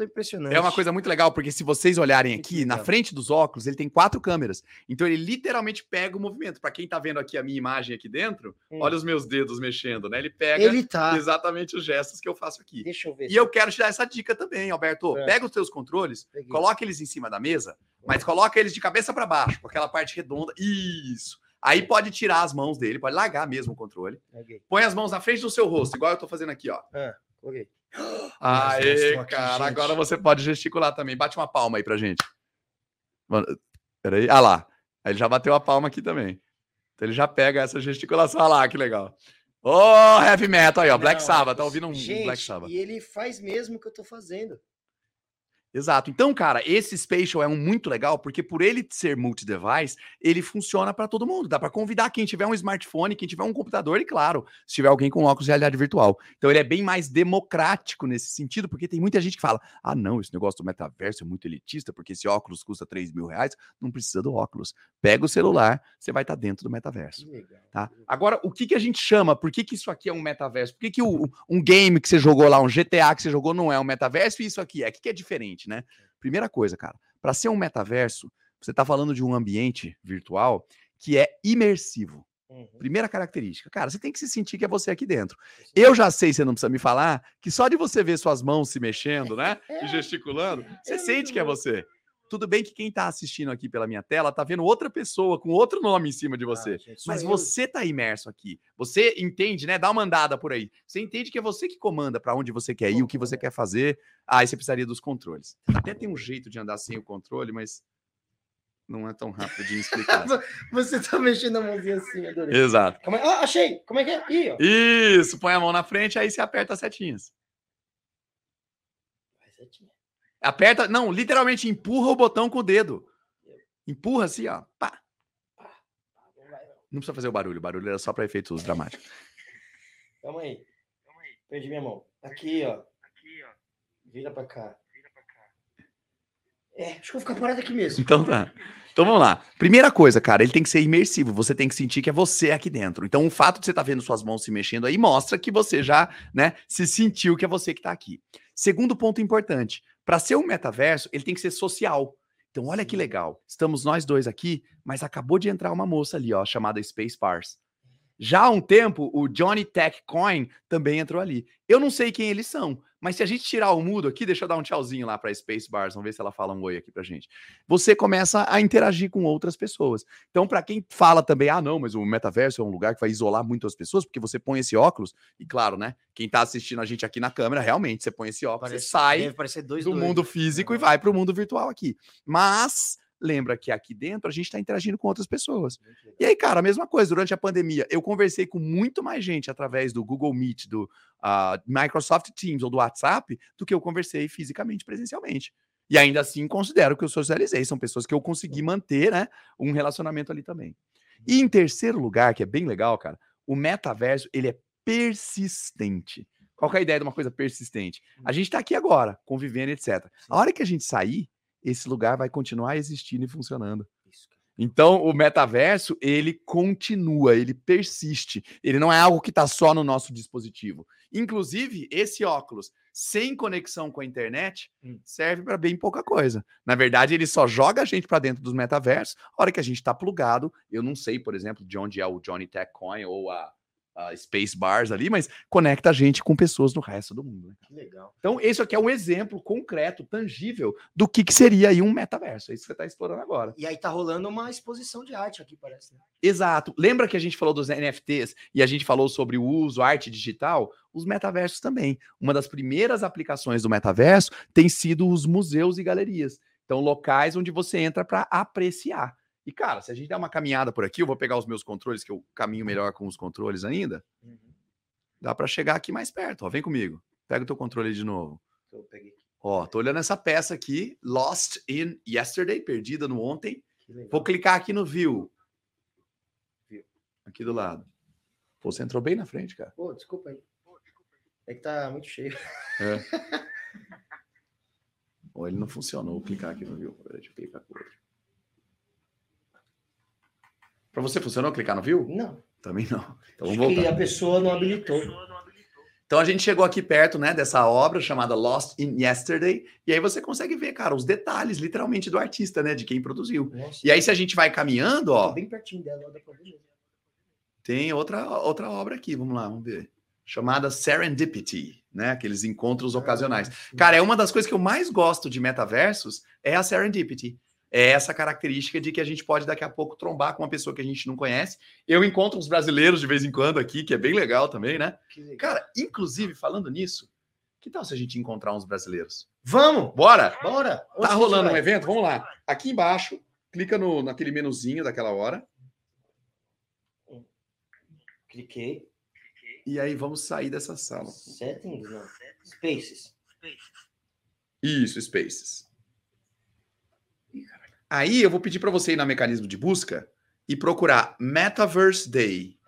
impressionante. É uma coisa muito legal, porque se vocês olharem aqui, na frente dos óculos, ele tem quatro câmeras. Então ele literalmente pega o movimento. Para quem tá vendo aqui a minha imagem aqui dentro, Hum. olha os meus dedos mexendo, né? Ele pega Ele tá. exatamente os gestos que eu faço aqui. Deixa eu ver. E eu quero te dar essa dica também, Alberto. É. Pega os teus controles, Peguei. coloca eles em cima da mesa, mas coloca eles de cabeça para baixo, com aquela parte redonda. Isso. Aí pode tirar as mãos dele, pode largar mesmo o controle. Peguei. Põe as mãos na frente do seu rosto, igual eu tô fazendo aqui, ó. Coloquei. Aê, aqui, cara, gente. agora você pode gesticular também. Bate uma palma aí pra gente. Mano, Peraí, ah lá. Aí ele já bateu a palma aqui também. Então ele já pega essa gesticulação. Ah lá, que legal. Ô, heavy metal aí, ó. Black Sabbath, tá ouvindo um Gente, Black Sabbath. e ele faz mesmo o que eu tô fazendo. Exato. Então, cara, esse Spatial é um muito legal porque por ele ser multi-device, ele funciona para todo mundo. Dá para convidar quem tiver um smartphone, quem tiver um computador e, claro, se tiver alguém com óculos de realidade virtual. Então, ele é bem mais democrático nesse sentido, porque tem muita gente que fala: ah, não, esse negócio do metaverso é muito elitista, porque esse óculos custa 3 mil reais. Não precisa do óculos. Pega o celular, você vai estar dentro do metaverso. Tá? Agora, o que, que a gente chama? Por que, que isso aqui é um metaverso? Por que, que o- um game que você jogou lá, um GTA que você jogou, não é um metaverso e isso aqui é? O que, que é diferente, né? Primeira coisa, cara, para ser um metaverso, você está falando de um ambiente virtual que é imersivo. Uhum. Primeira característica. Cara, você tem que se sentir que é você aqui dentro. Eu já sei, você não precisa me falar, que só de você ver suas mãos se mexendo, né? E gesticulando, você sente que é você. Tudo bem que quem está assistindo aqui pela minha tela está vendo outra pessoa com outro nome em cima de você. Ah, gente, Mas eu. você está imerso aqui. Você entende, né? Dá uma andada por aí. Você entende que é você que comanda para onde você quer ir, o que você quer fazer. Ah, aí você precisaria dos controles. Até tem um jeito de andar sem o controle, mas não é tão rápido de explicar. Você tá mexendo a mãozinha assim, adorei. Exato. Calma aí. Ah, achei! Como é que é? Ih, ó. Isso, põe a mão na frente, aí você aperta as setinhas. Aperta, não, literalmente empurra o botão com o dedo. Empurra assim, ó. Pá. Não precisa fazer o barulho, o barulho era só para efeitos dramáticos. Calma aí. Perdi minha mão. Aqui, ó. Vira pra cá. É, acho que eu vou ficar parado aqui mesmo. Então tá. Então vamos lá. Primeira coisa, cara, ele tem que ser imersivo. Você tem que sentir que é você aqui dentro. Então o fato de você estar vendo suas mãos se mexendo aí mostra que você já, né, se sentiu que é você que está aqui. Segundo ponto importante, para ser um metaverso, ele tem que ser social. Então olha que legal. Estamos nós dois aqui, mas acabou de entrar uma moça ali, ó, chamada Space Bars. Já há um tempo, o Johnny Tech Coin também entrou ali. Eu não sei quem eles são, mas se a gente tirar o mudo aqui, deixa eu dar um tchauzinho lá para Space Bars, vamos ver se ela fala um oi aqui pra gente. Você começa a interagir com outras pessoas. Então, para quem fala também, ah, não, mas o metaverso é um lugar que vai isolar muito as pessoas, porque você põe esse óculos, e claro, né? Quem tá assistindo a gente aqui na câmera, realmente, você põe esse óculos, Parece, você sai dois do doidos. mundo físico e Aham. vai para o mundo virtual aqui. Mas lembra que aqui dentro a gente está interagindo com outras pessoas. E aí, cara, a mesma coisa, durante a pandemia, eu conversei com muito mais gente através do Google Meet, do ah, Microsoft Teams ou do WhatsApp, do que eu conversei fisicamente, presencialmente. E ainda assim, considero que eu socializei. São pessoas que eu consegui manter né, um relacionamento ali também. E em terceiro lugar, que é bem legal, cara, o metaverso, ele é persistente. Qual é a ideia de uma coisa persistente? A gente está aqui agora, convivendo, etc. A hora que a gente sair, esse lugar vai continuar existindo e funcionando. Cara. Então, o metaverso, ele continua, ele persiste. Ele não é algo que está só no nosso dispositivo. Inclusive, esse óculos, sem conexão com a internet, Hum. serve para bem pouca coisa. Na verdade, ele só joga a gente para dentro dos metaversos. A hora que a gente está plugado, eu não sei, por exemplo, de onde é o Johnny Tech Coin ou a, Space Bars ali, mas conecta a gente com pessoas no resto do mundo. né? Que legal. Então, esse aqui é um exemplo concreto, tangível, do que, que seria aí um metaverso. É isso que você está explorando agora. E aí tá rolando uma exposição de arte aqui, parece. Né? Exato. Lembra que a gente falou dos NFTs e a gente falou sobre o uso, arte digital? Os metaversos também. Uma das primeiras aplicações do metaverso tem sido os museus e galerias. Então, locais onde você entra para apreciar. E, cara, se a gente der uma caminhada por aqui, eu vou pegar os meus controles, que eu caminho melhor com os controles ainda. Dá para chegar aqui mais perto. Ó. Vem comigo. Pega o teu controle de novo. Eu peguei. Ó, tô olhando essa peça aqui, Lost in Yesterday, perdida no ontem. Vou clicar aqui no View. View. Aqui do lado. Pô, você entrou bem na frente, cara. Pô, desculpa aí. É que tá muito cheio. É. Ou ele não funcionou. Vou clicar aqui no View. Deixa eu clicar com o outro. Pra você funcionou clicar no View? Não. Também não. Então vamos voltar. a pessoa não habilitou. Então a gente chegou aqui perto, né, dessa obra chamada Lost in Yesterday, e aí você consegue ver, cara, os detalhes, literalmente, do artista, né, de quem produziu. Nossa, E aí, se a gente vai caminhando, tá ó, bem pertinho dela, mesmo. tem outra, outra obra aqui, vamos lá, vamos ver. Chamada Serendipity, né? Aqueles encontros ocasionais. Ah, Cara, é uma das coisas que eu mais gosto de metaversos é a Serendipity. É essa característica de que a gente pode daqui a pouco trombar com uma pessoa que a gente não conhece. Eu encontro uns brasileiros de vez em quando aqui, que é bem legal também, né? legal. Cara, inclusive, falando nisso, que tal se a gente encontrar uns brasileiros? Vamos! Bora! Bora! Onde Tá a gente rolando um evento? Vamos lá. Aqui embaixo, clica no, naquele menuzinho daquela hora. Cliquei. E aí vamos sair dessa sala. Settings, não. Spaces. Isso, Spaces. Aí eu vou pedir para você ir na mecanismo de busca e procurar Metaverse Day.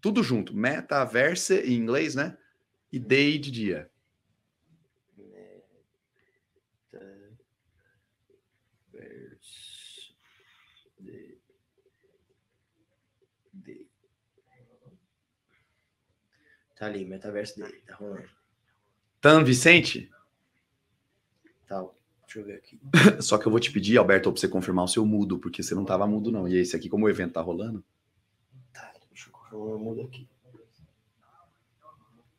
Tudo junto. Metaverse em inglês, né? E Day de dia. Metaverse Day. Day. Tá ali, Metaverse Day. Tá rolando. Tan Vicente? Tal. Deixa eu ver aqui. Só que eu vou te pedir, Alberto, para você confirmar o seu mudo, porque você não tava mudo, não. E esse aqui, como o evento tá rolando, Tá, deixa eu confirmar o mudo aqui.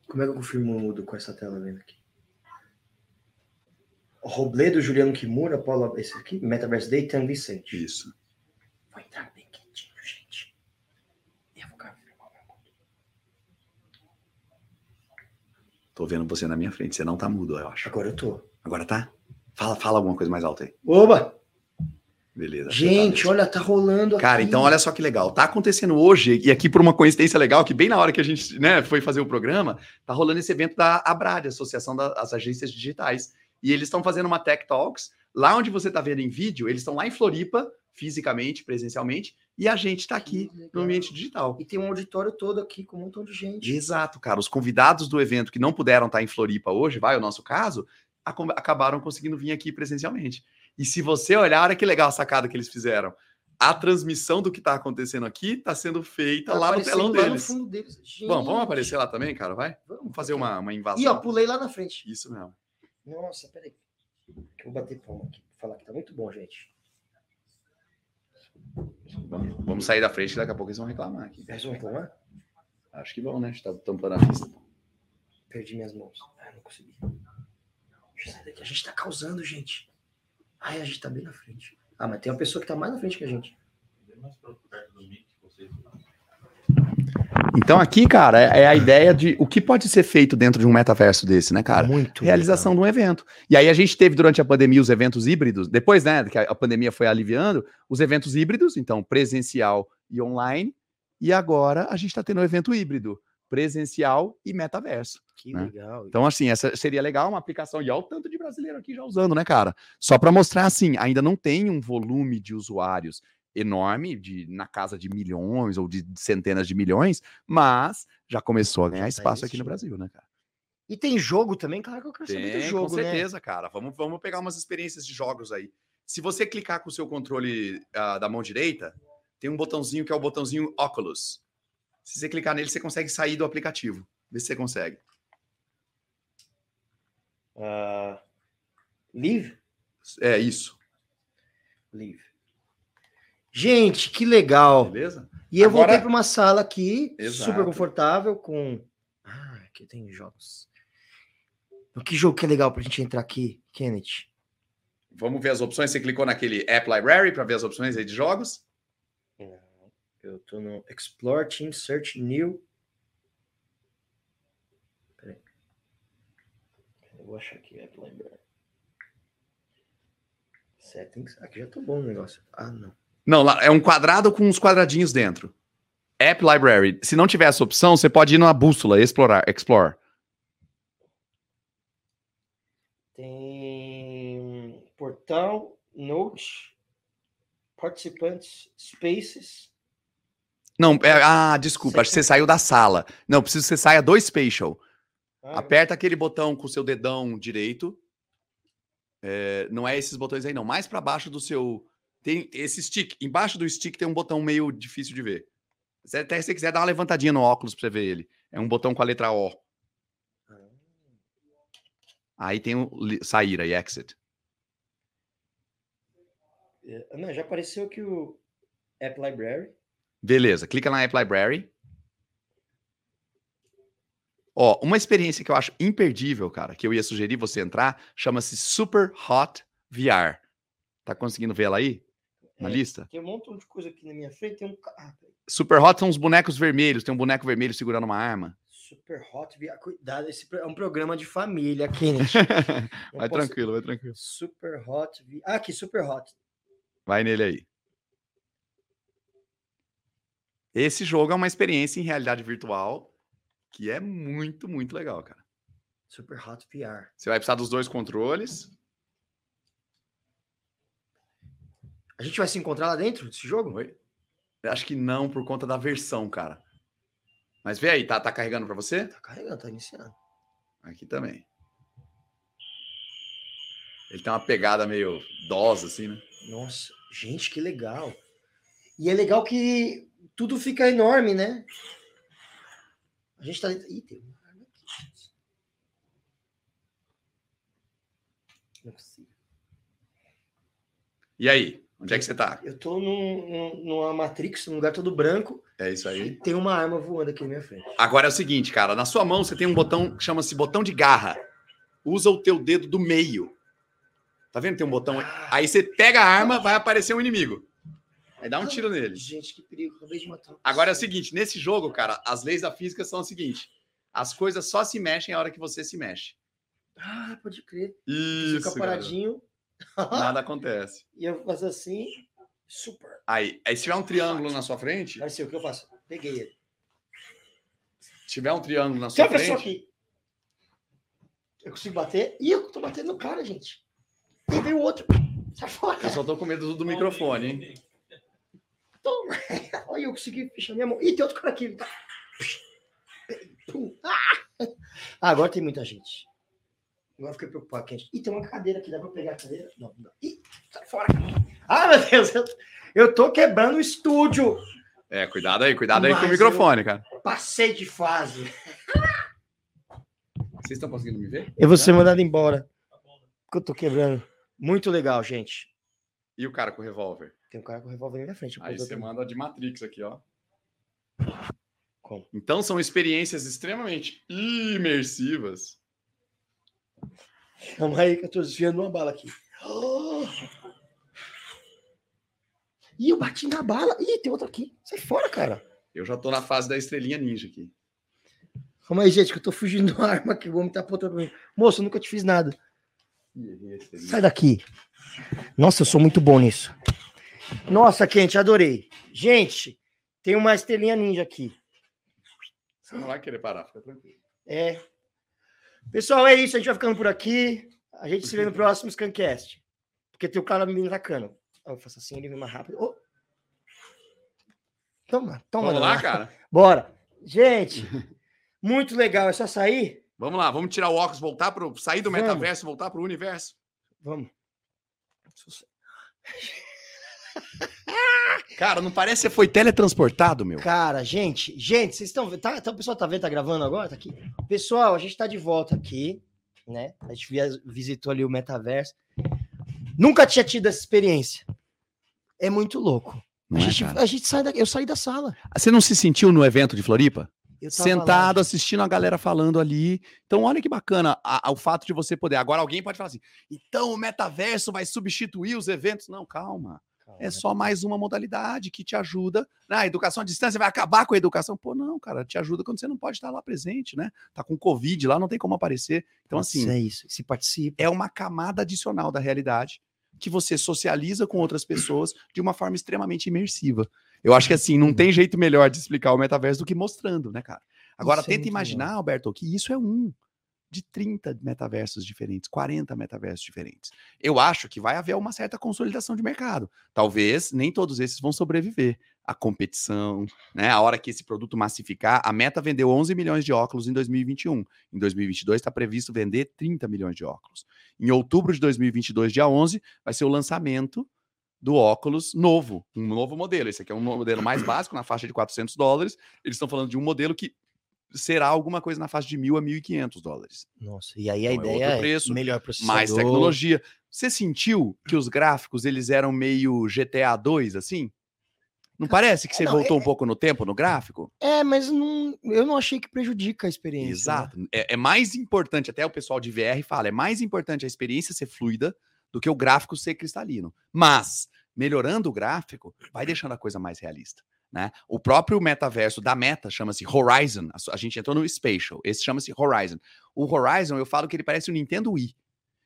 Como é que eu confirmo o mudo com essa tela vendo aqui? Robledo, Juliano Kimura, Paula, esse aqui, Metaverse Day, Tan Vicente. Isso. Vou entrar bem quietinho, gente. Eu vou ficar- Tô vendo você na minha frente. Você não tá mudo, eu acho. Agora eu tô. Agora tá? Fala, fala alguma coisa mais alta aí. Oba! Beleza. Gente, olha, tá rolando aqui. Cara, então olha só que legal. Tá acontecendo hoje, e aqui por uma coincidência legal, que bem na hora que a gente né, foi fazer o programa, tá rolando esse evento da Abrad, Associação das Agências Digitais. E eles estão fazendo uma Tech Talks. Lá onde você tá vendo em vídeo, eles estão lá em Floripa, fisicamente, presencialmente, e a gente tá aqui no ambiente digital. E tem um auditório todo aqui com um montão de gente. Exato, cara. Os convidados do evento que não puderam estar em Floripa hoje, vai o nosso caso, acabaram conseguindo vir aqui presencialmente. E se você olhar, olha que legal a sacada que eles fizeram. A transmissão do que está acontecendo aqui está sendo feita Tá lá no telão lá deles. deles. Bom, vamos aparecer lá também, cara, vai? Vamos fazer uma, uma invasão. Ih, ó, pulei lá na frente. Isso mesmo. Nossa, peraí. Eu vou bater palma aqui. Falar que tá muito bom, gente. Vamos, sair da frente, daqui a pouco eles vão reclamar aqui. Vocês vão reclamar? Acho que vão, né? A gente tá tampando a pista. Perdi minhas mãos. Ah, não consegui. Daqui. A gente tá causando, gente. Ai, a gente tá bem na frente. Ah, mas tem uma pessoa que tá mais na frente que a gente. Então aqui, cara, é a ideia de o que pode ser feito dentro de um metaverso desse, né, cara? muito. realização de um evento. E aí a gente teve durante a pandemia os eventos híbridos, depois, né, que a a pandemia foi aliviando, os eventos híbridos, então presencial e online, e agora a gente está tendo o evento híbrido, presencial e metaverso. Que né? legal. Então, assim, essa seria legal uma aplicação, e olha o tanto de brasileiro aqui já usando, né, cara? Só para mostrar, assim, ainda não tem um volume de usuários enorme, de, na casa de milhões ou de centenas de milhões, mas já começou a ganhar tá espaço aqui no. Brasil, né, cara? E tem jogo também? Claro que eu quero saber do Tem, jogo, com né? certeza, cara. Vamos, vamos pegar umas experiências de jogos aí. Se você clicar com o seu controle ah, da mão direita, tem um botãozinho que é o botãozinho Oculus. Se você clicar nele, você consegue sair do aplicativo. Vê se você consegue. Ah, Live? É isso. Live. Gente, que legal. Beleza? E eu Agora- voltei para uma sala aqui, Exato. super confortável, com. Ah, aqui tem jogos. Que jogo que é legal pra gente entrar aqui, Kenneth? Vamos ver as opções. Você clicou naquele App Library para ver as opções aí de jogos? Eu tô no Explore, Team Search, New. Peraí. Eu vou achar aqui, App Library. Settings. Aqui já tá bom o negócio. Ah, não. Não, lá é um quadrado com uns quadradinhos dentro. App Library. Se não tiver essa opção, você pode ir na bússola, explorar, explore. Tem portal, note, participantes, spaces. Não, é- ah, desculpa, acho que você Settings. saiu da sala. Não, preciso que você saia do Spatial. Ah, Aperta aquele botão com o seu dedão direito. É, não é esses botões aí, não. Mais para baixo do seu. Tem esse stick. Embaixo do stick tem um botão meio difícil de ver. Se até se você quiser dar uma levantadinha no óculos para você ver ele. É um botão com a letra O. Aí tem o sair aí, exit. É, Não, já apareceu aqui o App Library. Beleza, clica na App Library. Ó, uma experiência que eu acho imperdível, cara, que eu ia sugerir você entrar, chama-se Super Hot VR. Tá conseguindo ver ela aí? Na É, lista? Tem um montão de coisa aqui na minha frente. Tem um. Ah. Super Hot são os bonecos vermelhos, tem um boneco vermelho segurando uma arma. Super Hot VR. Cuidado, esse é um programa de família, Kenneth. Vai posso- tranquilo, vai tranquilo. Super Hot VR. Ah, aqui, Super Hot. Vai nele aí. Esse jogo é uma experiência em realidade virtual que é muito, muito legal, cara. Super Hot VR. Você vai precisar dos dois controles. A gente vai se encontrar lá dentro desse jogo? Oi? Acho que não, por conta da versão, cara. Mas vê aí, tá, tá carregando pra você? Tá carregando, tá iniciando. Aqui também. Ele tem uma pegada meio dosa, assim, né? Nossa, gente, que legal. E é legal que tudo fica enorme, né? A gente tá. Ih, tem uma arma aqui. Não possível. E aí? Onde é que você tá? Eu tô num, num- numa Matrix, num lugar todo branco, É isso e aí. tem uma arma voando aqui na minha frente. Agora é o seguinte, cara. Na sua mão você tem um botão que chama-se botão de garra. Usa o teu dedo do meio. Tá vendo? Tem um botão. Aí você pega a arma, vai aparecer um inimigo. Aí dá um tiro nele. Gente, que perigo. Acabei de matar. Agora é o seguinte: nesse jogo, cara, as leis da física são o seguinte: as coisas só se mexem a hora que você se mexe. Ah, pode crer. Isso. Fica paradinho. Nada acontece. E eu faço assim. Super. Aí, aí se tiver um triângulo na sua frente, Vai ser o que eu faço. Peguei ele. se tiver um triângulo na Tem sua pessoa frente, aqui. Eu consigo bater? Ih, eu tô batendo no cara, gente. E veio outro. Sai fora. eu só tô com medo do, do microfone, hein? Toma. Olha, eu consegui fechar minha mão. Ih, tem outro cara aqui. Tá. Pum. Ah, agora tem muita gente. Agora eu fiquei preocupado. Ih, tem uma cadeira aqui. Dá pra pegar a cadeira? Não, não dá. Ih, sai fora. Ah, meu Deus. Eu, tô quebrando o estúdio. É, cuidado aí, cuidado aí com o Mas microfone, cara. Passei de fase. Vocês estão conseguindo me ver? Eu vou ser mandado embora. Porque eu tô quebrando. Muito legal, gente. E o cara com o revólver? Tem um cara com revólver na minha frente. Aí você manda de Matrix aqui, ó. Como? Então são experiências extremamente imersivas. Calma aí que eu tô desviando uma bala aqui. Oh! Ih, eu bati na bala. Ih, tem outra aqui. Sai fora, cara. Eu já tô na fase da estrelinha ninja aqui. Calma aí, gente, que eu tô fugindo uma arma que o homem tá apontando pra mim. Moço, eu nunca te fiz nada. Sai daqui. Nossa, eu sou muito bom nisso. Nossa, Quente, adorei. Gente, tem uma estrelinha ninja aqui. Você não vai querer parar, fica tranquilo. É. Pessoal, é isso. A gente vai ficando por aqui. A gente se vê no próximo Scancast. Porque tem o cara me atacando. Eu faço assim, ele vem mais rápido. Ô. Toma, toma. Vamos lá, Dona. cara? Bora. Gente, muito legal. É só sair? Vamos lá, vamos tirar o óculos, voltar pro. sair do Vamos. metaverso, voltar pro universo. Vamos. Cara, não parece que você foi teletransportado, meu. Cara, gente, gente, vocês estão vendo? Tá, então o pessoal tá vendo, tá gravando agora? Tá aqui. Pessoal, a gente tá de volta aqui, né? A gente via- visitou ali o metaverso. Nunca tinha tido essa experiência. É muito louco. Não a, é, gente, cara? a gente sai da, eu saí da sala. Você não se sentiu no evento de Floripa? Eu tava Sentado, lá. assistindo a galera falando ali. Então, olha que bacana a- a- o fato de você poder. Agora, alguém pode falar assim: então o metaverso vai substituir os eventos. Não, calma. É só mais uma modalidade que te ajuda. Ah, a educação à distância vai acabar com a educação. Pô, não, cara, te ajuda quando você não pode estar lá presente, né? Tá com Covid lá, não tem como aparecer. Então, assim, Isso é isso. Se participa. é uma camada adicional da realidade que você socializa com outras pessoas de uma forma extremamente imersiva. Eu acho que assim, não tem jeito melhor de explicar o metaverso do que mostrando, né, cara? Agora, Isso é tenta muito imaginar, Alberto, que isso é um de 30 metaversos diferentes, 40 metaversos diferentes. Eu acho que vai haver uma certa consolidação de mercado. Talvez nem todos esses vão sobreviver. A competição, né? A hora que esse produto massificar, a Meta vendeu 11 milhões de óculos em 2021. Em 2022 está previsto vender 30 milhões de óculos. Em outubro de 2022, dia 11, vai ser o lançamento do óculos novo, um novo modelo. Esse aqui é um modelo mais básico, na faixa de 400 dólares. Eles estão falando de um modelo que será alguma coisa na faixa de mil a 1.500 dólares. Nossa, e aí a Então, é ideia é preço, melhor processador. Mais tecnologia. Você sentiu que os gráficos eles eram meio GTA 2, assim? Não parece que é, você não, voltou é- um pouco no tempo no gráfico? É, mas não, eu não achei que prejudica a experiência. né? Exato. É, é mais importante, até o pessoal de VR fala, é mais importante a experiência ser fluida do que o gráfico ser cristalino. Mas, melhorando o gráfico, vai deixando a coisa mais realista. Né? O próprio metaverso da Meta chama-se Horizon. A, gente entrou no Spatial. Esse chama-se Horizon. O Horizon, eu falo que ele parece o Nintendo Wii.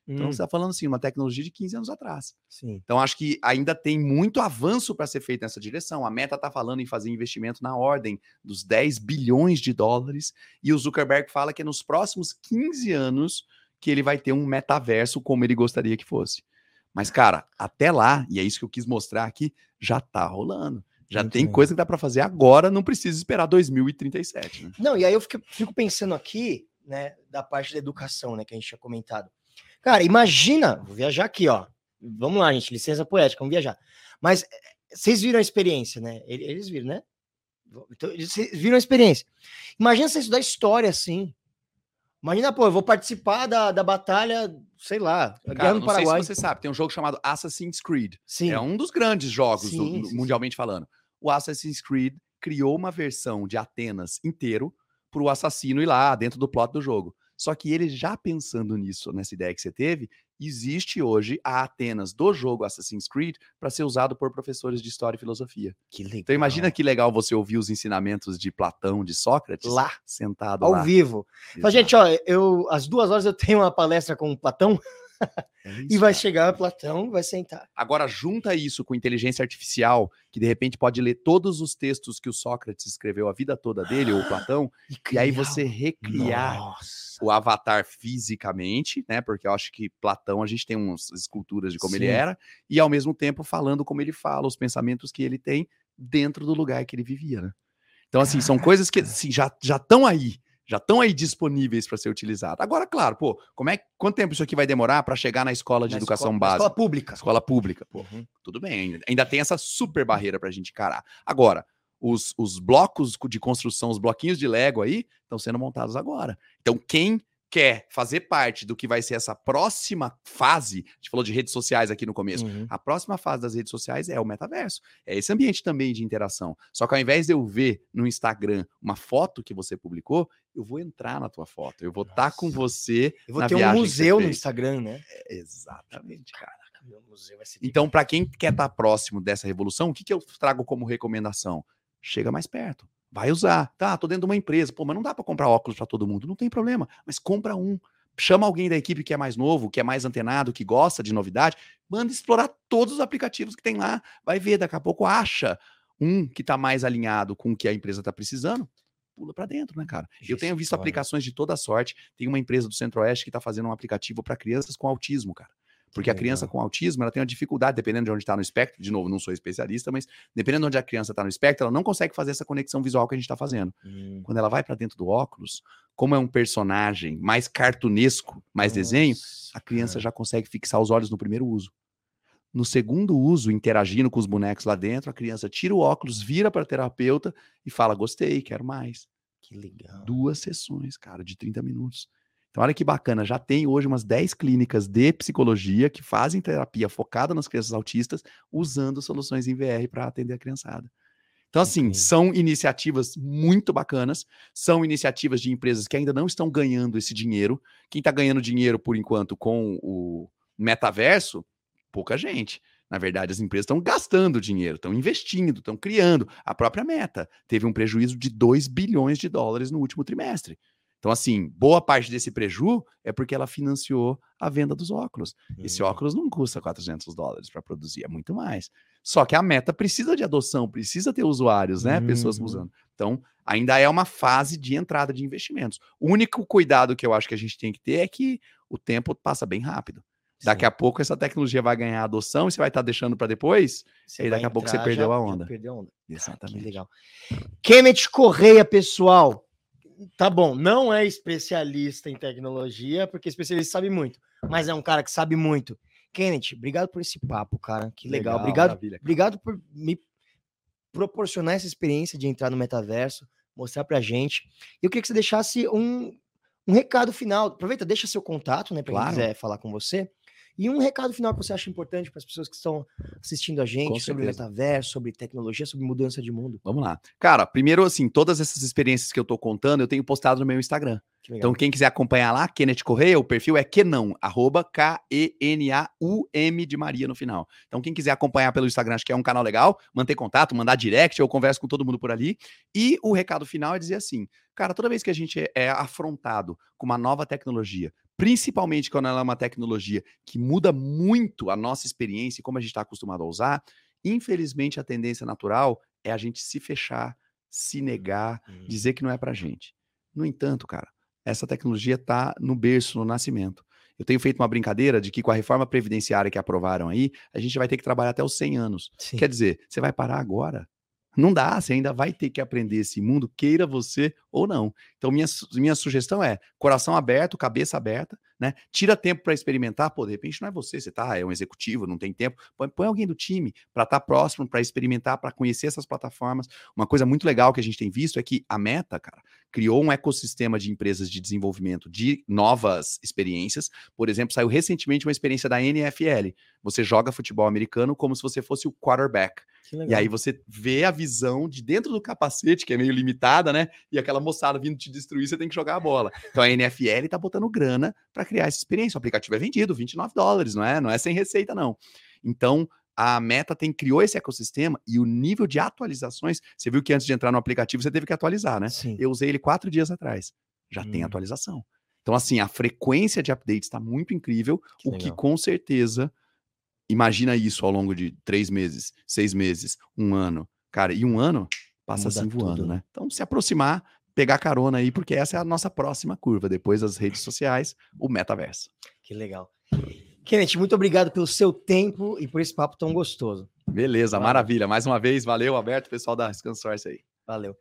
Então, Hum, você está falando assim, uma tecnologia de 15 anos atrás. sim. Então, acho que ainda tem muito avanço para ser feito nessa direção. A Meta está falando em fazer investimento na ordem dos 10 bilhões de dólares, e o Zuckerberg fala que é nos próximos 15 anos que ele vai ter um metaverso como ele gostaria que fosse. Mas, cara, até lá, e é isso que eu quis mostrar aqui, já tá rolando. Já Muito tem legal. coisa que dá para fazer agora, não precisa esperar 2037. Né? Não, e aí eu fico, fico pensando aqui, né, da parte da educação, né, que a gente tinha comentado. Cara, imagina, vou viajar aqui, ó. Vamos lá, gente, licença poética, vamos viajar. Mas eh, vocês viram a experiência, né? Ele- Eles viram, né? Então, eles vocês viram a experiência. Imagina você estudar história assim. Imagina, pô, eu vou participar da, da batalha, sei lá, Guerra Cara, não sei Paraguai. se você sabe, tem um jogo chamado Assassin's Creed. Sim, É um dos grandes jogos do- Sim, do- sim, mundialmente falando. O Assassin's Creed criou uma versão de Atenas inteiro para o assassino ir lá dentro do plot do jogo. Só que ele já pensando nisso, nessa ideia que você teve, existe hoje a Atenas do jogo Assassin's Creed para ser usado por professores de história e filosofia. Que legal. Então imagina que legal você ouvir os ensinamentos de Platão, de Sócrates, Lá, sentado ao lá. vivo. Fala, gente, ó, eu, às duas horas eu tenho uma palestra com o Platão É e vai cara. chegar o Platão, vai sentar. Agora junta isso com inteligência artificial, que de repente pode ler todos os textos que o Sócrates escreveu a vida toda dele, ou Platão, e aí criar você recriar Nossa. o avatar fisicamente, né? Porque eu acho que Platão, a gente tem umas esculturas de como ele Sim. era, e ao mesmo tempo falando como ele fala, os pensamentos que ele tem dentro do lugar que ele vivia, né? Então, assim, são coisas que assim, já estão aí, já estão aí disponíveis para ser utilizado. Agora, claro, pô, como é quanto tempo isso aqui vai demorar para chegar na escola de Na educação escola- básica? Escola pública. Escola pública, pô Uhum. tudo bem, ainda, ainda tem essa super barreira para a gente encarar. Agora, os, os blocos de construção, os bloquinhos de Lego aí, estão sendo montados agora. Então, quem quer fazer parte do que vai ser essa próxima fase, a gente falou de redes sociais aqui no começo, Uhum. a próxima fase das redes sociais é o metaverso. É esse ambiente também de interação. Só que ao invés de eu ver no Instagram uma foto que você publicou, eu vou entrar na tua foto. Eu vou estar com Nossa. você. Eu vou ter um museu no. Instagram, né? Exatamente, cara. Então, para quem quer estar próximo dessa revolução, o que, que eu trago como recomendação? Chega mais perto. Vai usar. Tá, tô dentro de uma empresa. Pô, mas não dá para comprar óculos para todo mundo. Não tem problema. Mas compra um. Chama alguém da equipe que é mais novo, que é mais antenado, que gosta de novidade. Manda explorar todos os aplicativos que tem lá. Vai ver, daqui a pouco acha um que está mais alinhado com o que a empresa está precisando. Pula para dentro, né, cara? Eu tenho visto Gestora. aplicações de toda sorte. Tem uma empresa do Centro-Oeste que está fazendo um aplicativo para crianças com autismo, cara. Porque a criança com autismo, ela tem uma dificuldade, dependendo de onde está no espectro, de novo, não sou especialista, mas dependendo de onde a criança está no espectro, ela não consegue fazer essa conexão visual que a gente está fazendo. Hum. Quando ela vai para dentro do óculos, como é um personagem mais cartunesco, mais desenho, Nossa, a criança cara. já consegue fixar os olhos no primeiro uso. No segundo uso, interagindo com os bonecos lá dentro, a criança tira o óculos, vira para terapeuta e fala: Gostei, quero mais. Que legal. Duas sessões, cara, de 30 minutos. Então, olha que bacana, já tem hoje umas 10 clínicas de psicologia que fazem terapia focada nas crianças autistas, usando soluções em VR para atender a criançada. Então, assim, Entendi. são iniciativas muito bacanas, são iniciativas de empresas que ainda não estão ganhando esse dinheiro. Quem está ganhando dinheiro, por enquanto, com o metaverso, pouca gente. Na verdade, as empresas estão gastando dinheiro, estão investindo, estão criando. A própria meta teve um prejuízo de 2 bilhões de dólares no último trimestre. Então, assim, boa parte desse preju é porque ela financiou a venda dos óculos. Esse Hum. óculos não custa 400 dólares para produzir, é muito mais. Só que a meta precisa de adoção, precisa ter usuários, né? Pessoas Uhum. usando. Então, ainda é uma fase de entrada de investimentos. O único cuidado que eu acho que a gente tem que ter é que o tempo passa bem rápido. Daqui Sim. a pouco essa tecnologia vai ganhar adoção e você vai estar deixando para depois. Você aí daqui a pouco você perdeu a onda. perdeu a onda. Exatamente. que legal. Kenneth Correia, pessoal. Tá bom, não é especialista em tecnologia, porque especialista sabe muito, mas é um cara que sabe muito. Kenneth, obrigado por esse papo, cara. Que legal. Obrigado, maravilha, cara. obrigado por me proporcionar essa experiência de entrar no metaverso, mostrar pra gente. Eu queria que você deixasse um, um recado final. Aproveita, deixa seu contato, né, para Claro. quem quiser falar com você. E um recado final que você acha importante para as pessoas que estão assistindo a gente Com sobre certeza. metaverso, sobre tecnologia, sobre mudança de mundo. Vamos lá. Cara, primeiro, assim, todas essas experiências que eu tô contando, eu tenho postado no meu Instagram. Que. Então, quem quiser acompanhar lá, Kenneth Correia, o perfil é Kenão, arroba K-E-N-A-U-M de Maria no final. Então, quem quiser acompanhar pelo Instagram, acho que é um canal legal, manter contato, mandar direct, eu converso com todo mundo por ali. E o recado final é dizer assim, cara, toda vez que a gente é- é afrontado com uma nova tecnologia, principalmente quando ela é uma tecnologia que muda muito a nossa experiência e como a gente está acostumado a usar, infelizmente a tendência natural é a gente se fechar, se negar, Hum. dizer que não é pra gente. No entanto, cara, essa tecnologia está no berço, no nascimento. Eu tenho feito uma brincadeira de que com a reforma previdenciária que aprovaram aí, a gente vai ter que trabalhar até os 100 anos. Sim. Quer dizer, você vai parar agora? Não dá, você ainda vai ter que aprender esse mundo, queira você ou não. Então, minha, minha sugestão é coração aberto, cabeça aberta, né? Tira tempo para experimentar. Pô, de repente não é você, você tá, é um executivo, não tem tempo. Põe, põe alguém do time para estar próximo, para experimentar, para conhecer essas plataformas. Uma coisa muito legal que a gente tem visto é que a Meta, cara, criou um ecossistema de empresas de desenvolvimento de novas experiências. Por exemplo, saiu recentemente uma experiência da NFL. Você joga futebol americano como se você fosse o quarterback. E aí você vê a visão de dentro do capacete, que é meio limitada, né? E aquela moçada vindo te destruir, você tem que jogar a bola. Então a NFL tá botando grana para criar essa experiência. O aplicativo é vendido, 29 dólares, não é? Não é sem receita, não. Então, a Meta tem criou esse ecossistema e o nível de atualizações. Você viu que antes de entrar no aplicativo você teve que atualizar, né? Sim. Eu usei ele quatro dias atrás. Já hum. tem atualização. Então, assim, a frequência de updates está muito incrível, que o legal. que com certeza imagina isso ao longo de três meses, seis meses, um ano. Cara, e um ano passa Muda assim voando, tudo. né? Então, se aproximar, pegar carona aí, porque essa é a nossa próxima curva. Depois das redes sociais, o metaverso. Que legal. Kenneth, muito obrigado pelo seu tempo e por esse papo tão gostoso. Beleza, valeu. maravilha. Mais uma vez, valeu, Alberto, pessoal da Scansource aí. Valeu.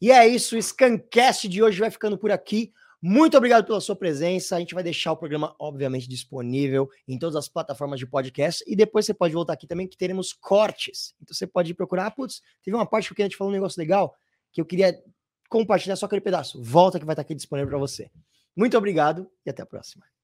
E é isso, o Scancast de hoje vai ficando por aqui. Muito obrigado pela sua presença. A gente vai deixar o programa, obviamente, disponível em todas as plataformas de podcast. E depois você pode voltar aqui também, que teremos cortes. Então você pode procurar. Ah, putz, teve uma parte que o Kenneth falou um negócio legal que eu queria compartilhar só aquele pedaço. Volta que vai estar aqui disponível para você. Muito obrigado e até a próxima.